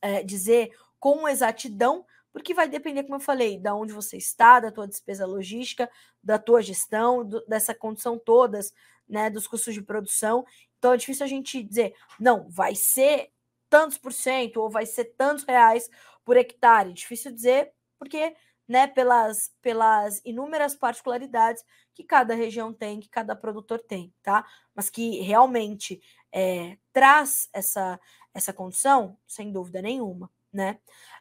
é, dizer com exatidão, porque vai depender, como eu falei, da onde você está, da tua despesa logística, da tua gestão, do, dessa condição todas, né, dos custos de produção. Então é difícil a gente dizer, não, vai ser tantos por cento ou vai ser tantos reais por hectare. Difícil dizer, porque né, pelas, pelas inúmeras particularidades que cada região tem, que cada produtor tem, tá? Mas que realmente é, traz essa, essa condição, sem dúvida nenhuma, né?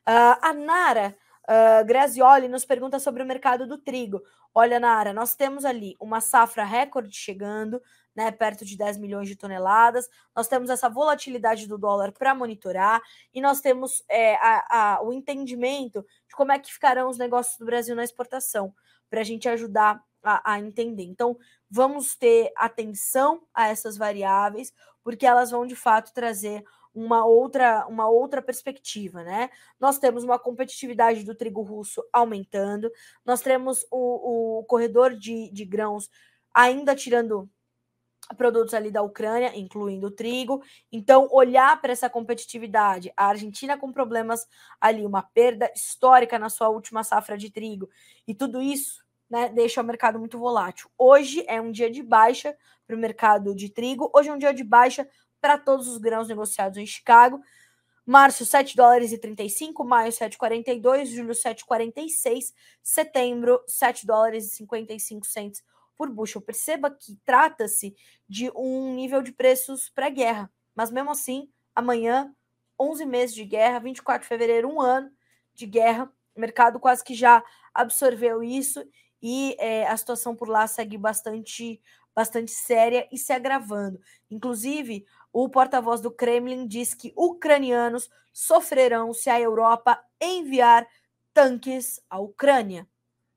Uh, a Nara uh, Grazioli nos pergunta sobre o mercado do trigo. Olha, Nara, nós temos ali uma safra recorde chegando, né, perto de 10 milhões de toneladas. Nós temos essa volatilidade do dólar para monitorar e nós temos é, a, a, o entendimento de como é que ficarão os negócios do Brasil na exportação, para a gente ajudar a, a entender. Então, vamos ter atenção a essas variáveis, porque elas vão de fato trazer uma outra, uma outra perspectiva, né? Nós temos uma competitividade do trigo russo aumentando, nós temos o, o corredor de, de grãos ainda tirando produtos ali da Ucrânia, incluindo o trigo. Então, olhar para essa competitividade, a Argentina com problemas ali, uma perda histórica na sua última safra de trigo, e tudo isso né, deixa o mercado muito volátil. Hoje é um dia de baixa para o mercado de trigo, hoje é um dia de baixa para todos os grãos negociados em Chicago. Março, 7 dólares e 35, maio, 7,42, julho, 7,46, setembro, 7 dólares e 55 centos por bushel. Perceba que trata-se de um nível de preços pré-guerra, mas mesmo assim, amanhã, 11 meses de guerra, 24 de fevereiro, um ano de guerra, o mercado quase que já absorveu isso e é, a situação por lá segue bastante, bastante séria e se agravando. Inclusive, o porta-voz do Kremlin diz que ucranianos sofrerão se a Europa enviar tanques à Ucrânia,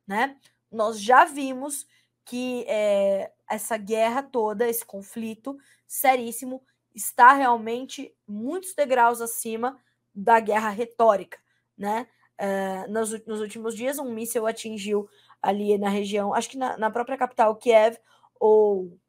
né? Nós já vimos que é, essa guerra toda, esse conflito seríssimo, está realmente muitos degraus acima da guerra retórica, né? É, nos, nos, últimos dias, um míssil atingiu ali na região, acho que na, na própria capital Kiev, ou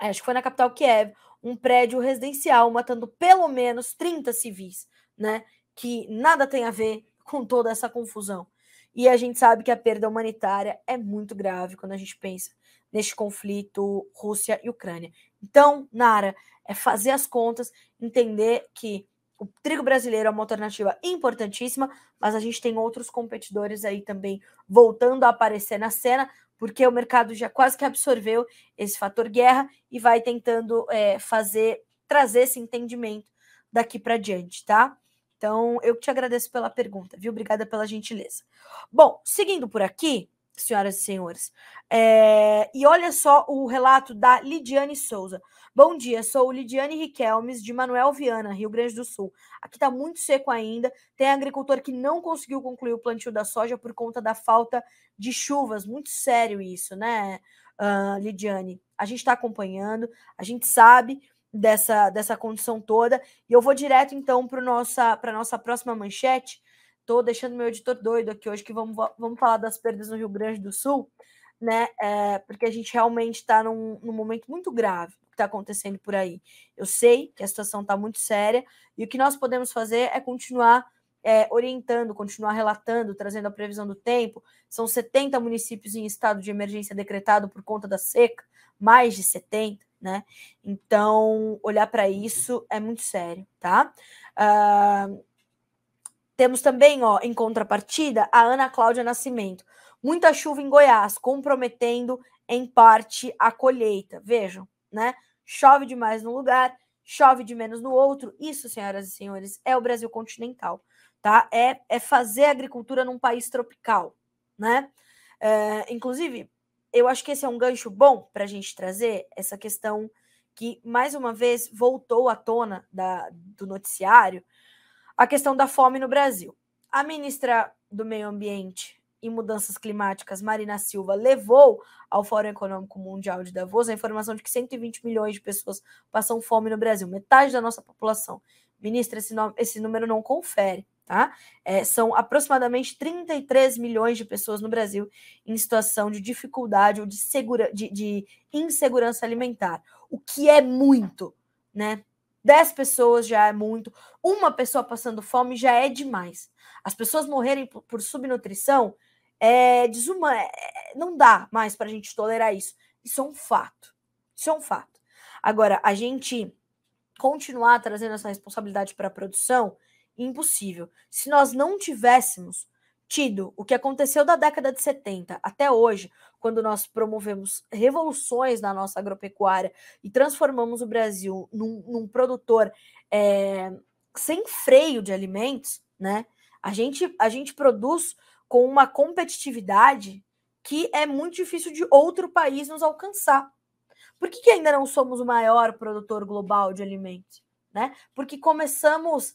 é, acho que foi na capital Kiev, um prédio residencial, matando pelo menos 30 civis, né? Que nada tem a ver com toda essa confusão. E a gente sabe que a perda humanitária é muito grave quando a gente pensa neste conflito Rússia e Ucrânia. Então, Nara, é fazer as contas, entender que o trigo brasileiro é uma alternativa importantíssima, mas a gente tem outros competidores aí também voltando a aparecer na cena, porque o mercado já quase que absorveu esse fator guerra e vai tentando é, fazer, trazer esse entendimento daqui para diante, tá? Então, eu te agradeço pela pergunta, viu? Obrigada pela gentileza. Bom, seguindo por aqui, senhoras e senhores, é... e olha só o relato da Lidiane Souza. Bom dia, sou Lidiane Riquelmes, de Manuel Viana, Rio Grande do Sul. Aqui está muito seco ainda. Tem agricultor que não conseguiu concluir o plantio da soja por conta da falta de chuvas. Muito sério isso, né, uh, Lidiane? A gente está acompanhando, a gente sabe dessa, dessa condição toda. E eu vou direto, então, para a nossa, nossa próxima manchete. Estou deixando meu editor doido aqui hoje, que vamos, vamos falar das perdas no Rio Grande do Sul, né? É, porque a gente realmente está num, num momento muito grave que está acontecendo por aí. Eu sei que a situação está muito séria e o que nós podemos fazer é continuar é, orientando, continuar relatando, trazendo a previsão do tempo. São 70 municípios em estado de emergência decretado por conta da seca, mais de 70 né? Então, olhar para isso é muito sério, tá? Uh, temos também, ó, em contrapartida, a Ana Cláudia Nascimento. Muita chuva em Goiás, comprometendo em parte a colheita. Vejam, né? Chove demais num lugar, chove de menos no outro. Isso, senhoras e senhores, é o Brasil continental, tá? É, é fazer agricultura num país tropical, né? É, inclusive, eu acho que esse é um gancho bom para a gente trazer essa questão que, mais uma vez, voltou à tona da, do noticiário, a questão da fome no Brasil. A ministra do Meio Ambiente e Mudanças Climáticas, Marina Silva, levou ao Fórum Econômico Mundial de Davos a informação de que 120 milhões de pessoas passam fome no Brasil, metade da nossa população. Ministra, esse, esse número não confere tá? É, são aproximadamente 33 milhões de pessoas no Brasil em situação de dificuldade ou de, segura, de, de insegurança alimentar, o que é muito, né? 10 pessoas já é muito, uma pessoa passando fome já é demais. As pessoas morrerem por, por subnutrição é desumano, é, não dá mais para a gente tolerar isso. Isso é um fato. Isso é um fato. Agora, a gente continuar trazendo essa responsabilidade para a produção impossível. Se nós não tivéssemos tido o que aconteceu da década de 70 até hoje, quando nós promovemos revoluções na nossa agropecuária e transformamos o Brasil num, num produtor é, sem freio de alimentos, né? A gente, a gente produz com uma competitividade que é muito difícil de outro país nos alcançar. Por que, que ainda não somos o maior produtor global de alimentos? Né? Porque começamos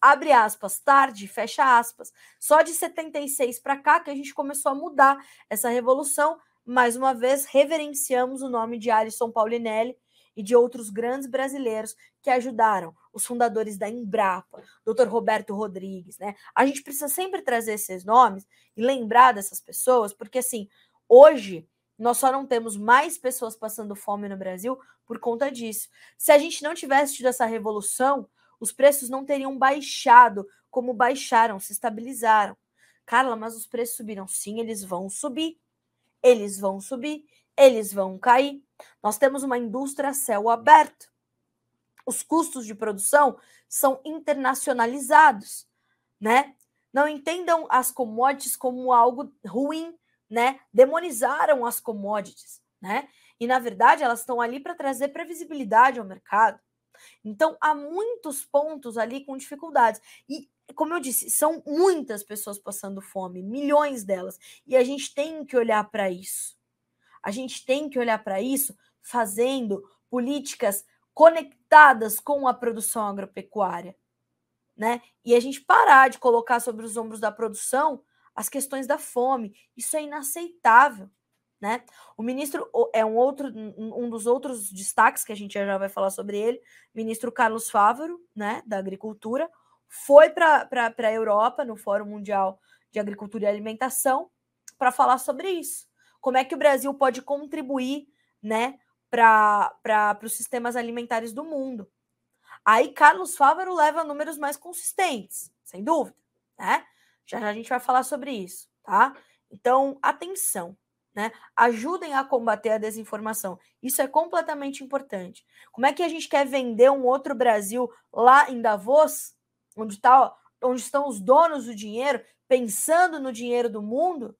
abre aspas, tarde, fecha aspas. Só de 76 para cá que a gente começou a mudar essa revolução. Mais uma vez, reverenciamos o nome de Alisson Paulinelli e de outros grandes brasileiros que ajudaram, os fundadores da Embrapa, Dr. Roberto Rodrigues, né? A gente precisa sempre trazer esses nomes e lembrar dessas pessoas, porque assim, hoje nós só não temos mais pessoas passando fome no Brasil por conta disso. Se a gente não tivesse tido essa revolução, os preços não teriam baixado como baixaram, se estabilizaram. Carla, mas os preços subiram. Sim, eles vão subir. Eles vão subir, eles vão cair. Nós temos uma indústria a céu aberto. Os custos de produção são internacionalizados, né? Não entendam as commodities como algo ruim, né? Demonizaram as commodities, né? E na verdade elas estão ali para trazer previsibilidade ao mercado. Então, há muitos pontos ali com dificuldades. E, como eu disse, são muitas pessoas passando fome, milhões delas. E a gente tem que olhar para isso. A gente tem que olhar para isso fazendo políticas conectadas com a produção agropecuária. Né? E a gente parar de colocar sobre os ombros da produção as questões da fome. Isso é inaceitável. Né? O ministro é um outro um dos outros destaques que a gente já vai falar sobre ele, ministro Carlos Fávaro, né, da Agricultura, foi para a Europa no Fórum Mundial de Agricultura e Alimentação para falar sobre isso. Como é que o Brasil pode contribuir, né, para os sistemas alimentares do mundo? Aí Carlos Fávaro leva números mais consistentes, sem dúvida, né? Já, já a gente vai falar sobre isso, tá? Então, atenção né? Ajudem a combater a desinformação. Isso é completamente importante. Como é que a gente quer vender um outro Brasil lá em Davos, onde, tá, onde estão os donos do dinheiro, pensando no dinheiro do mundo?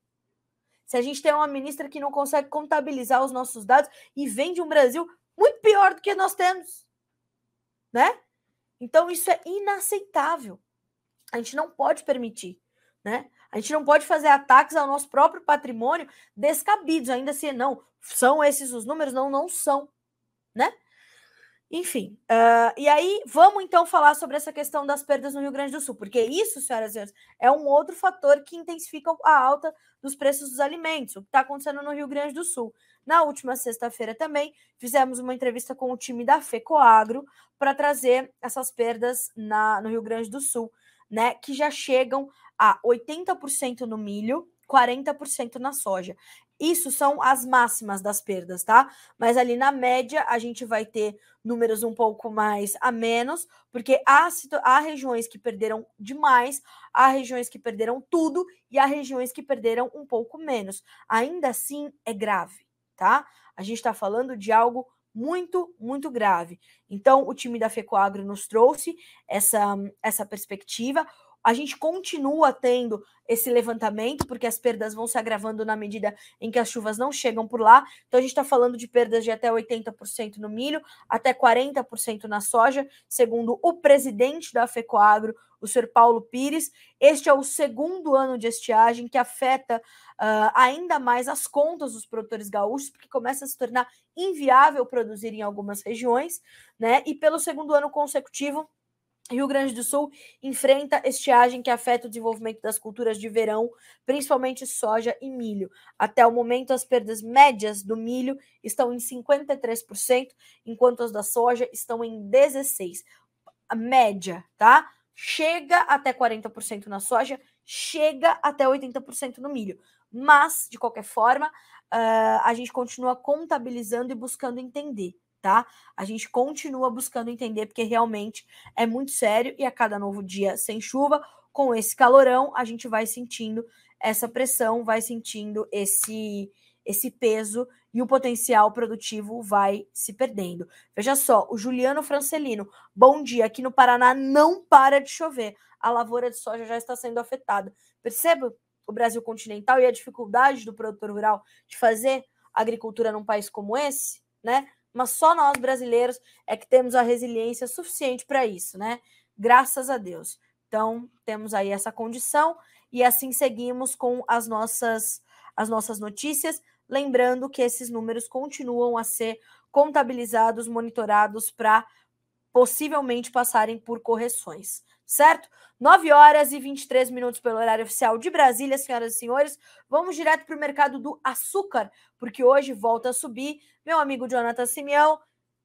Se a gente tem uma ministra que não consegue contabilizar os nossos dados e vende um Brasil muito pior do que nós temos, né? Então isso é inaceitável. A gente não pode permitir, né? A gente não pode fazer ataques ao nosso próprio patrimônio descabidos, ainda se assim, não são esses os números, não, não são, né? Enfim, uh, e aí vamos então falar sobre essa questão das perdas no Rio Grande do Sul, porque isso, senhoras e senhores, é um outro fator que intensifica a alta dos preços dos alimentos, o que está acontecendo no Rio Grande do Sul. Na última sexta-feira também fizemos uma entrevista com o time da FECOAGro para trazer essas perdas na, no Rio Grande do Sul, né? Que já chegam a 80% no milho, 40% na soja. Isso são as máximas das perdas, tá? Mas ali na média a gente vai ter números um pouco mais a menos, porque há, há regiões que perderam demais, há regiões que perderam tudo e há regiões que perderam um pouco menos. Ainda assim é grave, tá? A gente está falando de algo muito, muito grave. Então, o time da FECOAGRO nos trouxe essa, essa perspectiva. A gente continua tendo esse levantamento, porque as perdas vão se agravando na medida em que as chuvas não chegam por lá. Então, a gente está falando de perdas de até 80% no milho, até 40% na soja, segundo o presidente da FECOAGRO, o senhor Paulo Pires. Este é o segundo ano de estiagem que afeta uh, ainda mais as contas dos produtores gaúchos, porque começa a se tornar inviável produzir em algumas regiões, né? E pelo segundo ano consecutivo, Rio Grande do Sul enfrenta estiagem que afeta o desenvolvimento das culturas de verão, principalmente soja e milho. Até o momento, as perdas médias do milho estão em 53%, enquanto as da soja estão em 16%. A média, tá? Chega até 40% na soja, chega até 80% no milho. Mas, de qualquer forma, uh, a gente continua contabilizando e buscando entender tá? A gente continua buscando entender, porque realmente é muito sério e a cada novo dia sem chuva, com esse calorão, a gente vai sentindo essa pressão, vai sentindo esse esse peso e o potencial produtivo vai se perdendo. Veja só, o Juliano Francelino, bom dia, aqui no Paraná não para de chover. A lavoura de soja já está sendo afetada. Perceba o Brasil continental e a dificuldade do produtor rural de fazer agricultura num país como esse, né? Mas só nós brasileiros é que temos a resiliência suficiente para isso, né? Graças a Deus. Então, temos aí essa condição e assim seguimos com as nossas as nossas notícias, lembrando que esses números continuam a ser contabilizados, monitorados para possivelmente passarem por correções, certo? 9 horas e 23 minutos pelo horário oficial de Brasília, senhoras e senhores. Vamos direto para o mercado do açúcar, porque hoje volta a subir meu amigo Jonathan Simeão,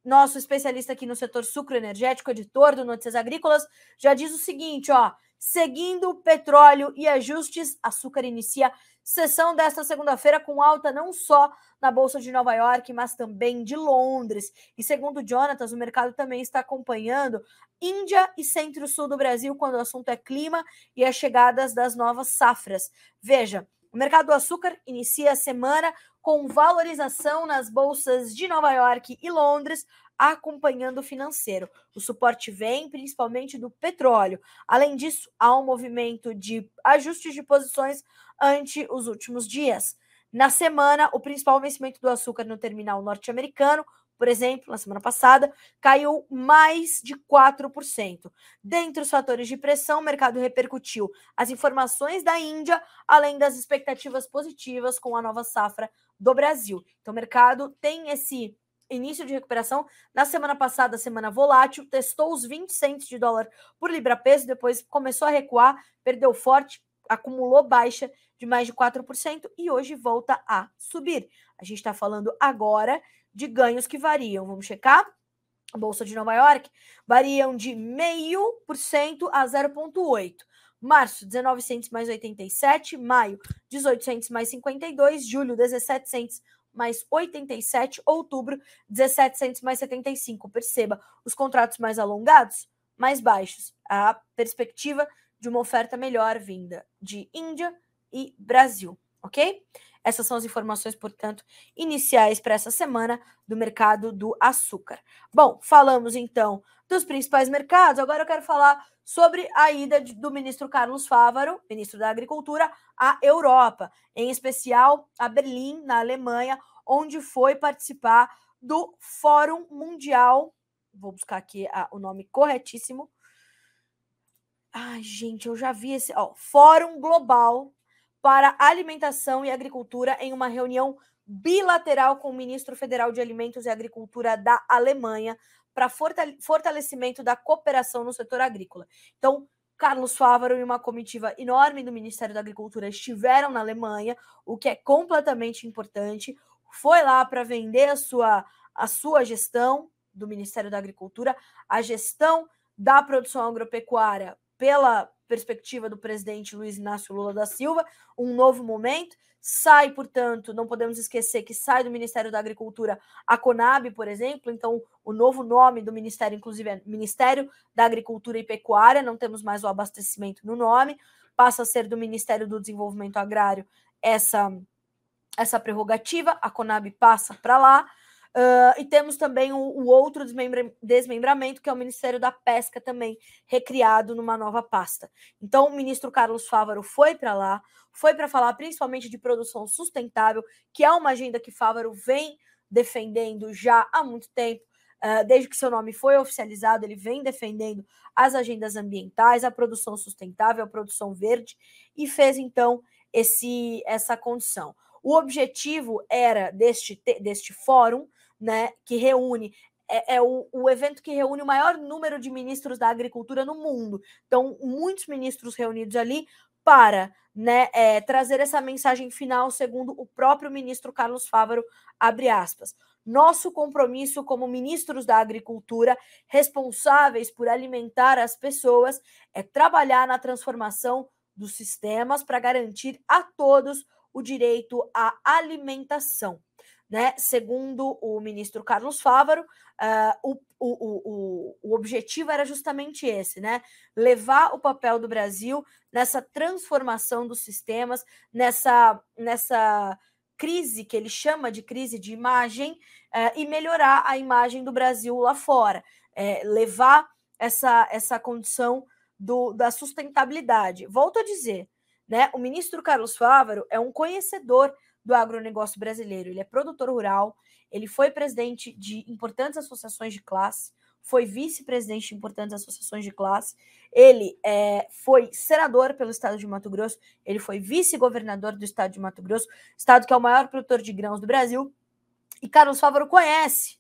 nosso especialista aqui no setor sucro energético, editor do Notícias Agrícolas, já diz o seguinte, ó, seguindo petróleo e ajustes, açúcar inicia sessão desta segunda-feira com alta não só na bolsa de Nova York, mas também de Londres. E segundo Jonatas, o mercado também está acompanhando Índia e Centro-Sul do Brasil quando o assunto é clima e as chegadas das novas safras. Veja, o mercado do açúcar inicia a semana com valorização nas bolsas de Nova York e Londres, acompanhando o financeiro. O suporte vem principalmente do petróleo. Além disso, há um movimento de ajustes de posições ante os últimos dias. Na semana, o principal vencimento do açúcar no terminal norte-americano por exemplo, na semana passada, caiu mais de 4%. Dentre os fatores de pressão, o mercado repercutiu as informações da Índia, além das expectativas positivas com a nova safra do Brasil. Então, o mercado tem esse início de recuperação. Na semana passada, semana volátil, testou os 20 centos de dólar por libra-peso, depois começou a recuar, perdeu forte, acumulou baixa de mais de 4% e hoje volta a subir. A gente está falando agora de ganhos que variam. Vamos checar? A Bolsa de Nova York variam de 0,5% a 0,8%. Março, 19 centos mais 87. Maio, 18 centos mais 52. Julho, 17 centos mais 87. Outubro, 17 centos mais 75. Perceba, os contratos mais alongados, mais baixos. A perspectiva de uma oferta melhor vinda de Índia e Brasil. Ok? Essas são as informações, portanto, iniciais para essa semana do mercado do açúcar. Bom, falamos então dos principais mercados, agora eu quero falar sobre a ida do ministro Carlos Fávaro, ministro da Agricultura, à Europa, em especial a Berlim, na Alemanha, onde foi participar do Fórum Mundial. Vou buscar aqui a, o nome corretíssimo. Ai, gente, eu já vi esse. Ó, Fórum Global para Alimentação e Agricultura em uma reunião bilateral com o ministro federal de Alimentos e Agricultura da Alemanha para fortalecimento da cooperação no setor agrícola. Então, Carlos Fávaro e uma comitiva enorme do Ministério da Agricultura estiveram na Alemanha, o que é completamente importante. Foi lá para vender a sua, a sua gestão do Ministério da Agricultura, a gestão da produção agropecuária pela perspectiva do presidente Luiz Inácio Lula da Silva, um novo momento. Sai, portanto, não podemos esquecer que sai do Ministério da Agricultura a Conab, por exemplo, então o novo nome do ministério, inclusive, é Ministério da Agricultura e Pecuária, não temos mais o abastecimento no nome, passa a ser do Ministério do Desenvolvimento Agrário essa, essa prerrogativa, a Conab passa para lá. Uh, e temos também o, o outro desmembra desmembramento, que é o Ministério da Pesca, também recriado numa nova pasta. Então, o ministro Carlos Fávaro foi para lá, foi para falar principalmente de produção sustentável, que é uma agenda que Fávaro vem defendendo já há muito tempo. Uh, desde que seu nome foi oficializado, ele vem defendendo as agendas ambientais, a produção sustentável, a produção verde, e fez então esse, essa condição. O objetivo era deste, deste fórum né, que reúne é, é o, o, evento que reúne o maior número de ministros da agricultura no mundo. Então, muitos ministros reunidos ali para né, é, trazer essa mensagem final, segundo o próprio ministro Carlos Fávaro, abre aspas. Nosso compromisso como ministros da agricultura, responsáveis por alimentar as pessoas, é trabalhar na transformação dos sistemas para garantir a todos o direito à alimentação né? Segundo o ministro Carlos Fávaro, uh, o, o, o, o objetivo era justamente esse, né? Levar o papel do Brasil nessa transformação dos sistemas, nessa, nessa crise que ele chama de crise de imagem, uh, e melhorar a imagem do Brasil lá fora, é, levar essa, essa condição do, da sustentabilidade. Volto a dizer, né? O ministro Carlos Fávaro é um conhecedor do agronegócio brasileiro. Ele é produtor rural, ele foi presidente de importantes associações de classe, foi vice-presidente de importantes associações de classe, ele é, foi senador pelo estado de Mato Grosso, ele foi vice-governador do estado de Mato Grosso, estado que é o maior produtor de grãos do Brasil. E Carlos Fávaro conhece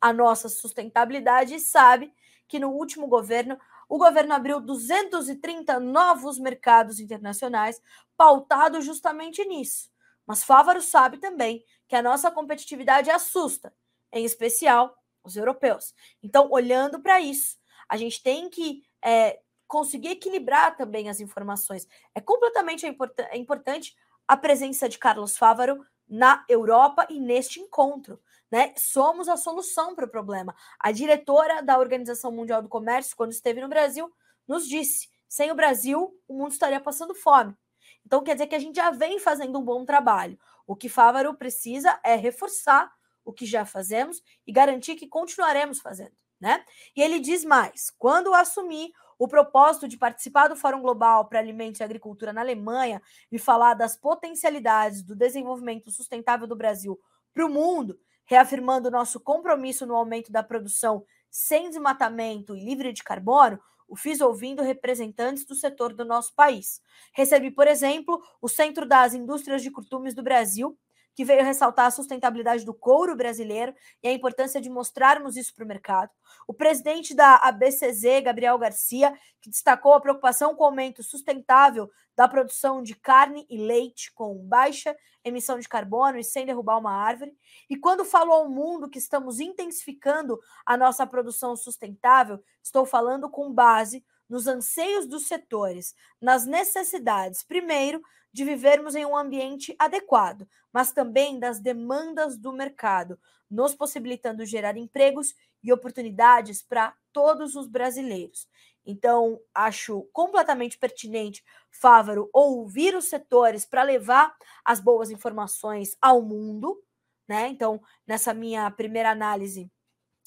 a nossa sustentabilidade e sabe que no último governo o governo abriu 230 novos mercados internacionais, pautado justamente nisso. Mas Fávaro sabe também que a nossa competitividade assusta, em especial os europeus. Então, olhando para isso, a gente tem que é, conseguir equilibrar também as informações. É completamente import é importante a presença de Carlos Fávaro na Europa e neste encontro. Né? Somos a solução para o problema. A diretora da Organização Mundial do Comércio, quando esteve no Brasil, nos disse: sem o Brasil, o mundo estaria passando fome. Então, quer dizer que a gente já vem fazendo um bom trabalho. O que Fávaro precisa é reforçar o que já fazemos e garantir que continuaremos fazendo. Né? E ele diz mais: quando assumir o propósito de participar do Fórum Global para Alimentos e Agricultura na Alemanha e falar das potencialidades do desenvolvimento sustentável do Brasil para o mundo, reafirmando nosso compromisso no aumento da produção sem desmatamento e livre de carbono, o fiz ouvindo representantes do setor do nosso país. Recebi, por exemplo, o Centro das Indústrias de Curtumes do Brasil, que veio ressaltar a sustentabilidade do couro brasileiro e a importância de mostrarmos isso para o mercado. O presidente da ABCZ, Gabriel Garcia, que destacou a preocupação com o aumento sustentável da produção de carne e leite com baixa emissão de carbono e sem derrubar uma árvore. E quando falo ao mundo que estamos intensificando a nossa produção sustentável, estou falando com base nos anseios dos setores, nas necessidades, primeiro, de vivermos em um ambiente adequado, mas também das demandas do mercado, nos possibilitando gerar empregos e oportunidades para todos os brasileiros. Então, acho completamente pertinente, Fávaro, ouvir os setores para levar as boas informações ao mundo, né? Então, nessa minha primeira análise,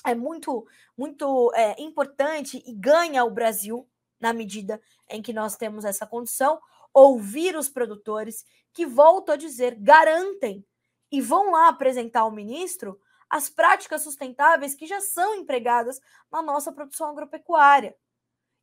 é muito, muito é, importante e ganha o Brasil na medida em que nós temos essa condição, ouvir os produtores que, volto a dizer, garantem e vão lá apresentar ao ministro as práticas sustentáveis que já são empregadas na nossa produção agropecuária.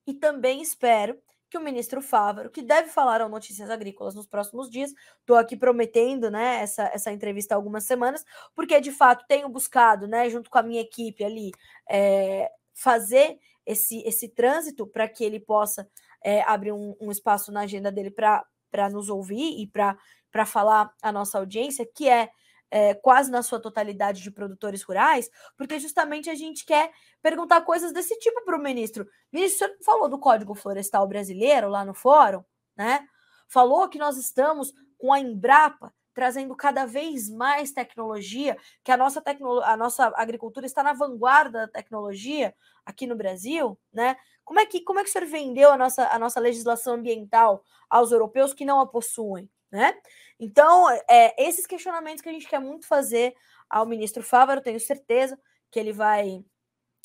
E também espero que o ministro Fávaro, que deve falar ao Notícias Agrícolas nos próximos dias, estou aqui prometendo né, essa, essa entrevista há algumas semanas, porque de fato tenho buscado, né, junto com a minha equipe ali, é, fazer esse, esse trânsito para que ele possa é, abrir um, um espaço na agenda dele para nos ouvir e para falar à nossa audiência, que é é, quase na sua totalidade de produtores rurais, porque justamente a gente quer perguntar coisas desse tipo para o ministro. Ministro, o senhor falou do Código Florestal Brasileiro lá no fórum, né? Falou que nós estamos com a Embrapa trazendo cada vez mais tecnologia, que a nossa, tecno a nossa agricultura está na vanguarda da tecnologia aqui no Brasil, né? Como é que, como é que o senhor vendeu a nossa, a nossa legislação ambiental aos europeus que não a possuem? né? Então, é, esses questionamentos que a gente quer muito fazer ao ministro Fávaro, tenho certeza que ele vai,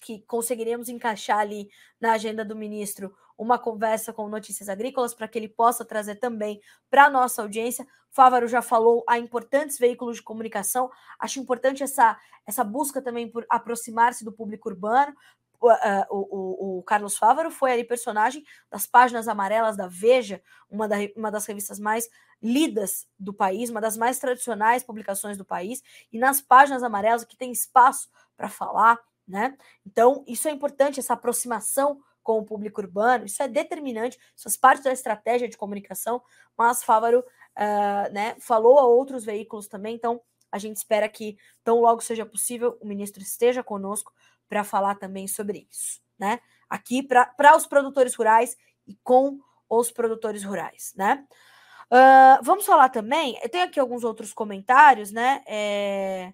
que conseguiremos encaixar ali na agenda do ministro uma conversa com notícias agrícolas para que ele possa trazer também para a nossa audiência. Fávaro já falou a importantes veículos de comunicação. Acho importante essa, essa busca também por aproximar-se do público urbano, o, o, o, Carlos Fávaro foi ali personagem das páginas amarelas da Veja, uma, da, uma das revistas mais lidas do país, uma das mais tradicionais publicações do país, e nas páginas amarelas que tem espaço para falar, né? Então, isso é importante, essa aproximação com o público urbano, isso é determinante, isso faz parte da estratégia de comunicação, mas Fávaro uh, né, falou a outros veículos também, então a gente espera que tão logo seja possível o ministro esteja conosco para falar também sobre isso, né? Aqui para os produtores rurais e com os produtores rurais, né? Uh, vamos falar também. Eu tenho aqui alguns outros comentários, né? É,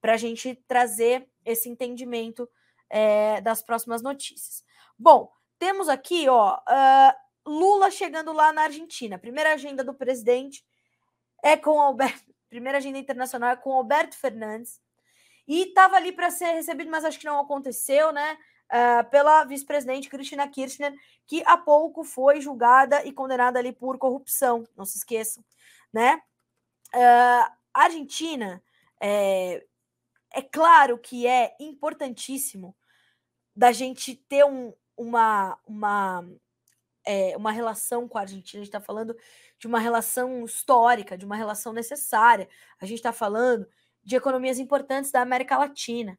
para a gente trazer esse entendimento é, das próximas notícias. Bom, temos aqui, ó, uh, Lula chegando lá na Argentina. Primeira agenda do presidente é com Alberto. Primeira agenda internacional é com Alberto Fernandes, e estava ali para ser recebido, mas acho que não aconteceu, né? Uh, pela vice-presidente Cristina Kirchner, que há pouco foi julgada e condenada ali por corrupção, não se esqueçam, né? Uh, a Argentina, é, é claro que é importantíssimo da gente ter um, uma, uma, é, uma relação com a Argentina, a gente está falando de uma relação histórica, de uma relação necessária, a gente está falando de economias importantes da América Latina.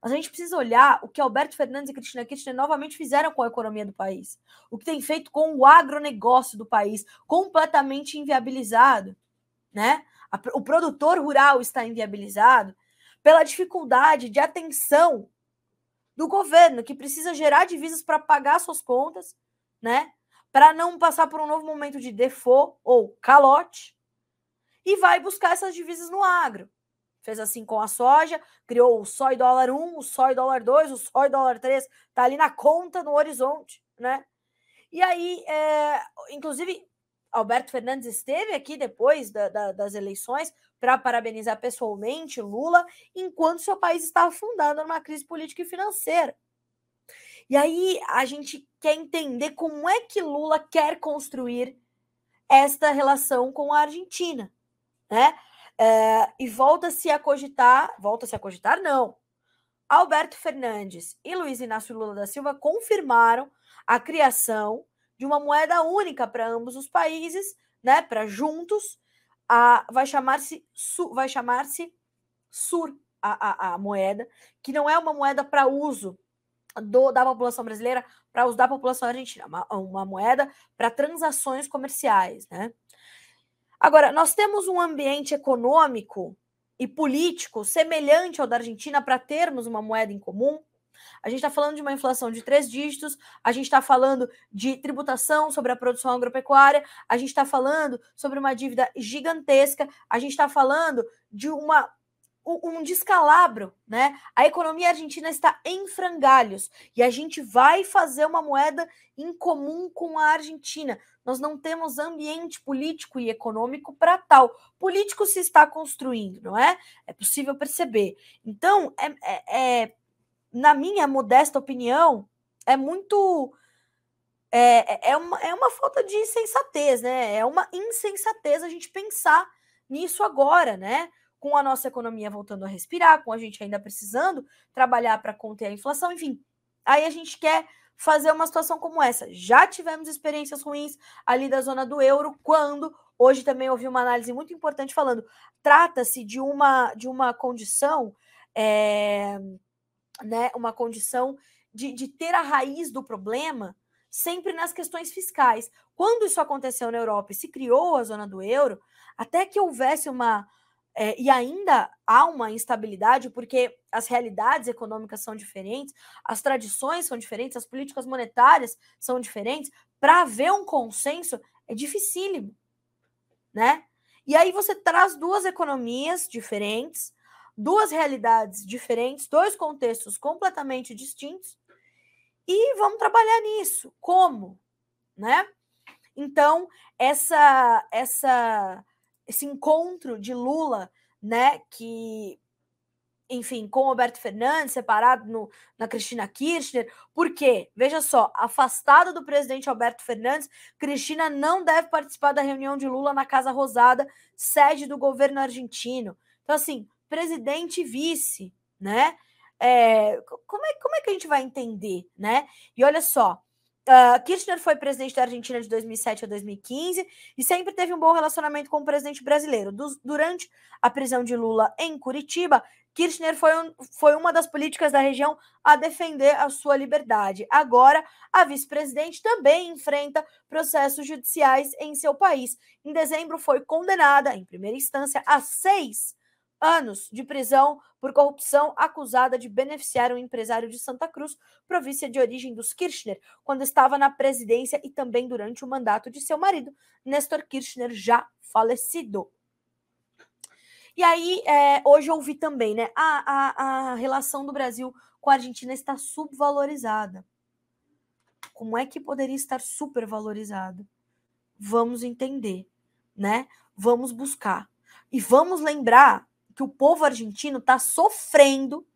Mas a gente precisa olhar o que Alberto Fernandes e Cristina Kirchner novamente fizeram com a economia do país. O que tem feito com o agronegócio do país, completamente inviabilizado. Né? O produtor rural está inviabilizado pela dificuldade de atenção do governo, que precisa gerar divisas para pagar suas contas, né? para não passar por um novo momento de default ou calote, e vai buscar essas divisas no agro fez assim com a soja, criou o sói dólar 1, o sói dólar 2, o sói dólar 3, tá ali na conta, no horizonte, né? E aí, é, inclusive, Alberto Fernandes esteve aqui depois da, da, das eleições para parabenizar pessoalmente Lula, enquanto seu país estava afundando numa crise política e financeira. E aí a gente quer entender como é que Lula quer construir esta relação com a Argentina, né? É, e volta-se a cogitar, volta-se a cogitar, não. Alberto Fernandes e Luiz Inácio Lula da Silva confirmaram a criação de uma moeda única para ambos os países, né? Para juntos, a, vai chamar-se vai chamar-se Sur a, a, a, moeda, que não é uma moeda para uso do, da população brasileira, para uso da população argentina, uma, uma moeda para transações comerciais, né? Agora, nós temos um ambiente econômico e político semelhante ao da Argentina para termos uma moeda em comum. A gente está falando de uma inflação de três dígitos, a gente está falando de tributação sobre a produção agropecuária, a gente está falando sobre uma dívida gigantesca, a gente está falando de uma um descalabro, né? A economia argentina está em frangalhos e a gente vai fazer uma moeda em comum com a Argentina. Nós não temos ambiente político e econômico para tal. Político se está construindo, não é? É possível perceber. Então, é, é, é na minha modesta opinião, é muito. É, é, é, uma, é uma falta de sensatez, né? É uma insensatez a gente pensar nisso agora, né? Com a nossa economia voltando a respirar, com a gente ainda precisando trabalhar para conter a inflação, enfim. Aí a gente quer fazer uma situação como essa. Já tivemos experiências ruins ali da zona do euro, quando hoje também ouvi uma análise muito importante falando, trata-se de uma de uma condição, é, né, uma condição de, de ter a raiz do problema sempre nas questões fiscais. Quando isso aconteceu na Europa e se criou a zona do euro, até que houvesse uma é, e ainda há uma instabilidade, porque as realidades econômicas são diferentes, as tradições são diferentes, as políticas monetárias são diferentes. Para haver um consenso é dificílimo, né? E aí você traz duas economias diferentes, duas realidades diferentes, dois contextos completamente distintos, e vamos trabalhar nisso. Como? Né? Então, essa essa esse encontro de Lula, né, que enfim, com Alberto Fernandes, separado no, na Cristina Kirchner, porque, veja só, afastada do presidente Alberto Fernandes, Cristina não deve participar da reunião de Lula na Casa Rosada, sede do governo argentino. Então, assim, presidente e vice, né? É, como, é, como é que a gente vai entender, né? E olha só, Uh, Kirchner foi presidente da Argentina de 2007 a 2015 e sempre teve um bom relacionamento com o presidente brasileiro. Du durante a prisão de Lula em Curitiba, Kirchner foi, um, foi uma das políticas da região a defender a sua liberdade. Agora, a vice-presidente também enfrenta processos judiciais em seu país. Em dezembro, foi condenada, em primeira instância, a seis anos de prisão por corrupção acusada de beneficiar um empresário de Santa Cruz, província de origem dos Kirchner, quando estava na presidência e também durante o mandato de seu marido, Nestor Kirchner, já falecido. E aí, é, hoje eu ouvi também, né? A, a, a relação do Brasil com a Argentina está subvalorizada. Como é que poderia estar supervalorizada? Vamos entender, né? Vamos buscar. E vamos lembrar que o povo argentino está sofrendo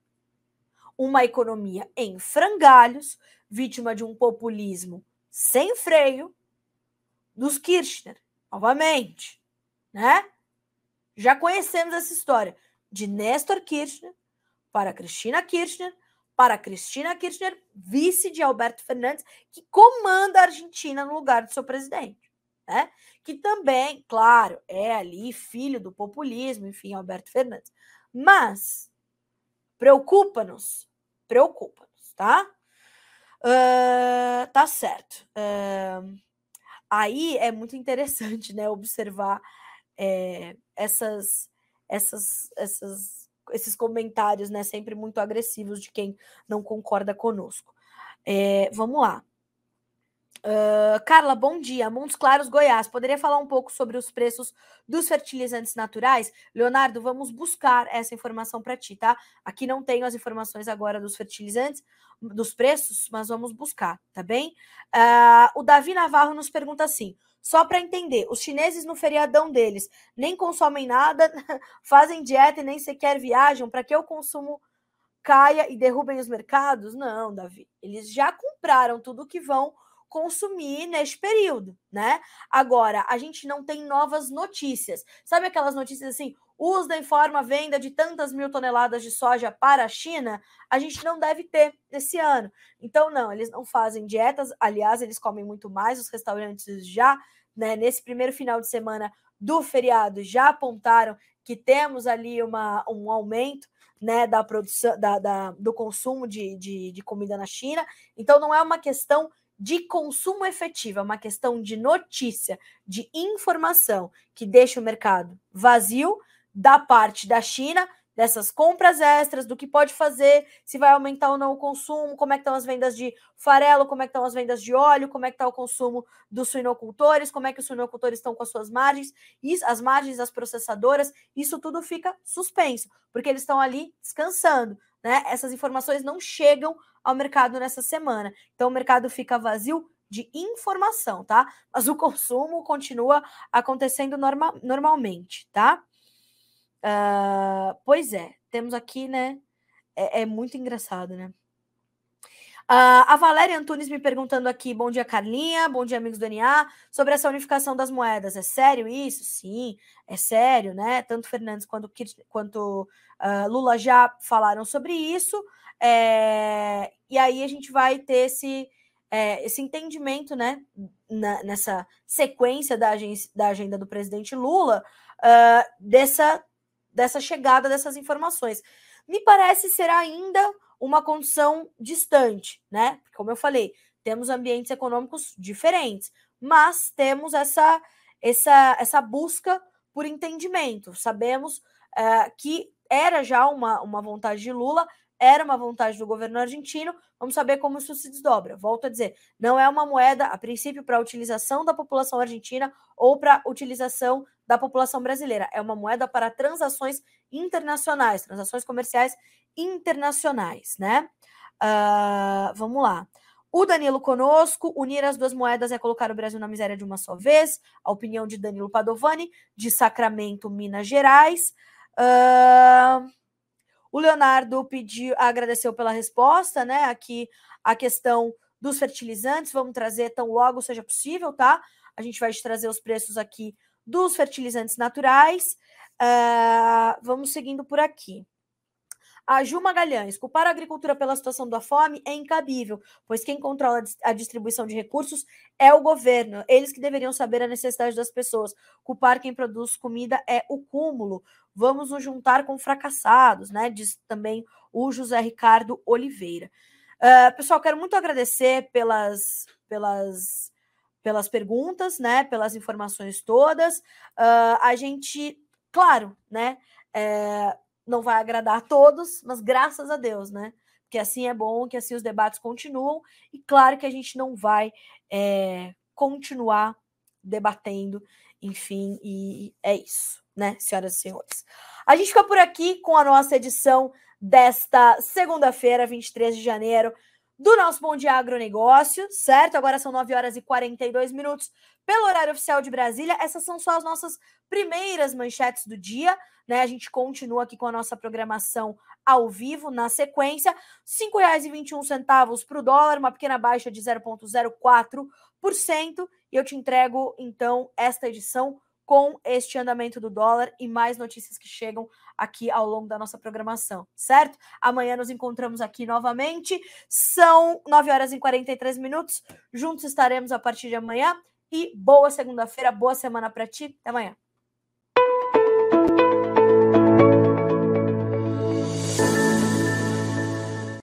uma economia em frangalhos, vítima de um populismo sem freio dos Kirchner, novamente, né? Já conhecemos essa história de Néstor Kirchner para Cristina Kirchner, para Cristina Kirchner, vice de Alberto Fernandes, que comanda a Argentina no lugar do seu presidente né? Que também, claro, é ali filho do populismo, enfim, Alberto Fernandes. Mas preocupa-nos, preocupa-nos, tá? Uh, tá certo. Uh, aí é muito interessante, né, observar é, essas, essas, essas, esses comentários, né, sempre muito agressivos de quem não concorda conosco. É, vamos lá. Uh, Carla, bom dia. Montes Claros, Goiás. Poderia falar um pouco sobre os preços dos fertilizantes naturais? Leonardo, vamos buscar essa informação para ti, tá? Aqui não tenho as informações agora dos fertilizantes, dos preços, mas vamos buscar, tá bem? Uh, o Davi Navarro nos pergunta assim: só para entender, os chineses no feriadão deles nem consomem nada, fazem dieta e nem sequer viajam, para que o consumo caia e derrubem os mercados? Não, Davi. Eles já compraram tudo que vão consumir neste período, né? Agora, a gente não tem novas notícias. Sabe aquelas notícias assim? USDA informa a venda de tantas mil toneladas de soja para a China, a gente não deve ter esse ano. Então, não, eles não fazem dietas, aliás, eles comem muito mais, os restaurantes já, né, nesse primeiro final de semana do feriado, já apontaram que temos ali uma, um aumento né, da produção, da, da do consumo de, de, de comida na China. Então, não é uma questão de consumo efetivo, é uma questão de notícia, de informação que deixa o mercado vazio da parte da China, dessas compras extras, do que pode fazer, se vai aumentar ou não o consumo, como é que estão as vendas de farelo, como é que estão as vendas de óleo, como é que está o consumo dos suinocultores, como é que os suinocultores estão com as suas margens, as margens das processadoras, isso tudo fica suspenso, porque eles estão ali descansando, né? Essas informações não chegam ao mercado nessa semana. Então o mercado fica vazio de informação, tá? Mas o consumo continua acontecendo norma normalmente, tá? Uh, pois é, temos aqui, né? É, é muito engraçado, né? Uh, a Valéria Antunes me perguntando aqui, bom dia, Carlinha, bom dia, amigos do NA, sobre essa unificação das moedas. É sério isso? Sim, é sério, né? Tanto Fernandes quanto, quanto uh, Lula já falaram sobre isso. É, e aí a gente vai ter esse, é, esse entendimento, né, na, nessa sequência da, agência, da agenda do presidente Lula, uh, dessa dessa chegada dessas informações. Me parece ser ainda uma condição distante, né? Como eu falei, temos ambientes econômicos diferentes, mas temos essa essa essa busca por entendimento. Sabemos uh, que era já uma, uma vontade de Lula, era uma vontade do governo argentino. Vamos saber como isso se desdobra. Volto a dizer, não é uma moeda, a princípio, para utilização da população argentina ou para utilização da população brasileira. É uma moeda para transações internacionais, transações comerciais internacionais, né? Uh, vamos lá. O Danilo conosco, unir as duas moedas é colocar o Brasil na miséria de uma só vez. A opinião de Danilo Padovani, de Sacramento, Minas Gerais. Uh, o Leonardo pediu, agradeceu pela resposta, né? Aqui a questão dos fertilizantes, vamos trazer tão logo seja possível, tá? A gente vai te trazer os preços aqui dos fertilizantes naturais. Uh, vamos seguindo por aqui. A Ju Magalhães, culpar a agricultura pela situação da fome é incabível, pois quem controla a distribuição de recursos é o governo. Eles que deveriam saber a necessidade das pessoas. Culpar quem produz comida é o cúmulo. Vamos nos juntar com fracassados, né? Diz também o José Ricardo Oliveira. Uh, pessoal, quero muito agradecer pelas, pelas pelas perguntas, né? Pelas informações todas. Uh, a gente, claro, né? É, não vai agradar a todos, mas graças a Deus, né? Que assim é bom, que assim os debates continuam. E claro que a gente não vai é, continuar debatendo, enfim, e é isso, né, senhoras e senhores. A gente fica por aqui com a nossa edição desta segunda-feira, 23 de janeiro do nosso Bom Dia Agronegócio, certo? Agora são 9 horas e 42 minutos pelo horário oficial de Brasília. Essas são só as nossas primeiras manchetes do dia, né? A gente continua aqui com a nossa programação ao vivo na sequência. R$ 5,21 para o dólar, uma pequena baixa de 0,04%. E eu te entrego, então, esta edição com este andamento do dólar e mais notícias que chegam aqui ao longo da nossa programação, certo? Amanhã nos encontramos aqui novamente. São 9 horas e 43 minutos. Juntos estaremos a partir de amanhã. E boa segunda-feira, boa semana para ti. Até amanhã.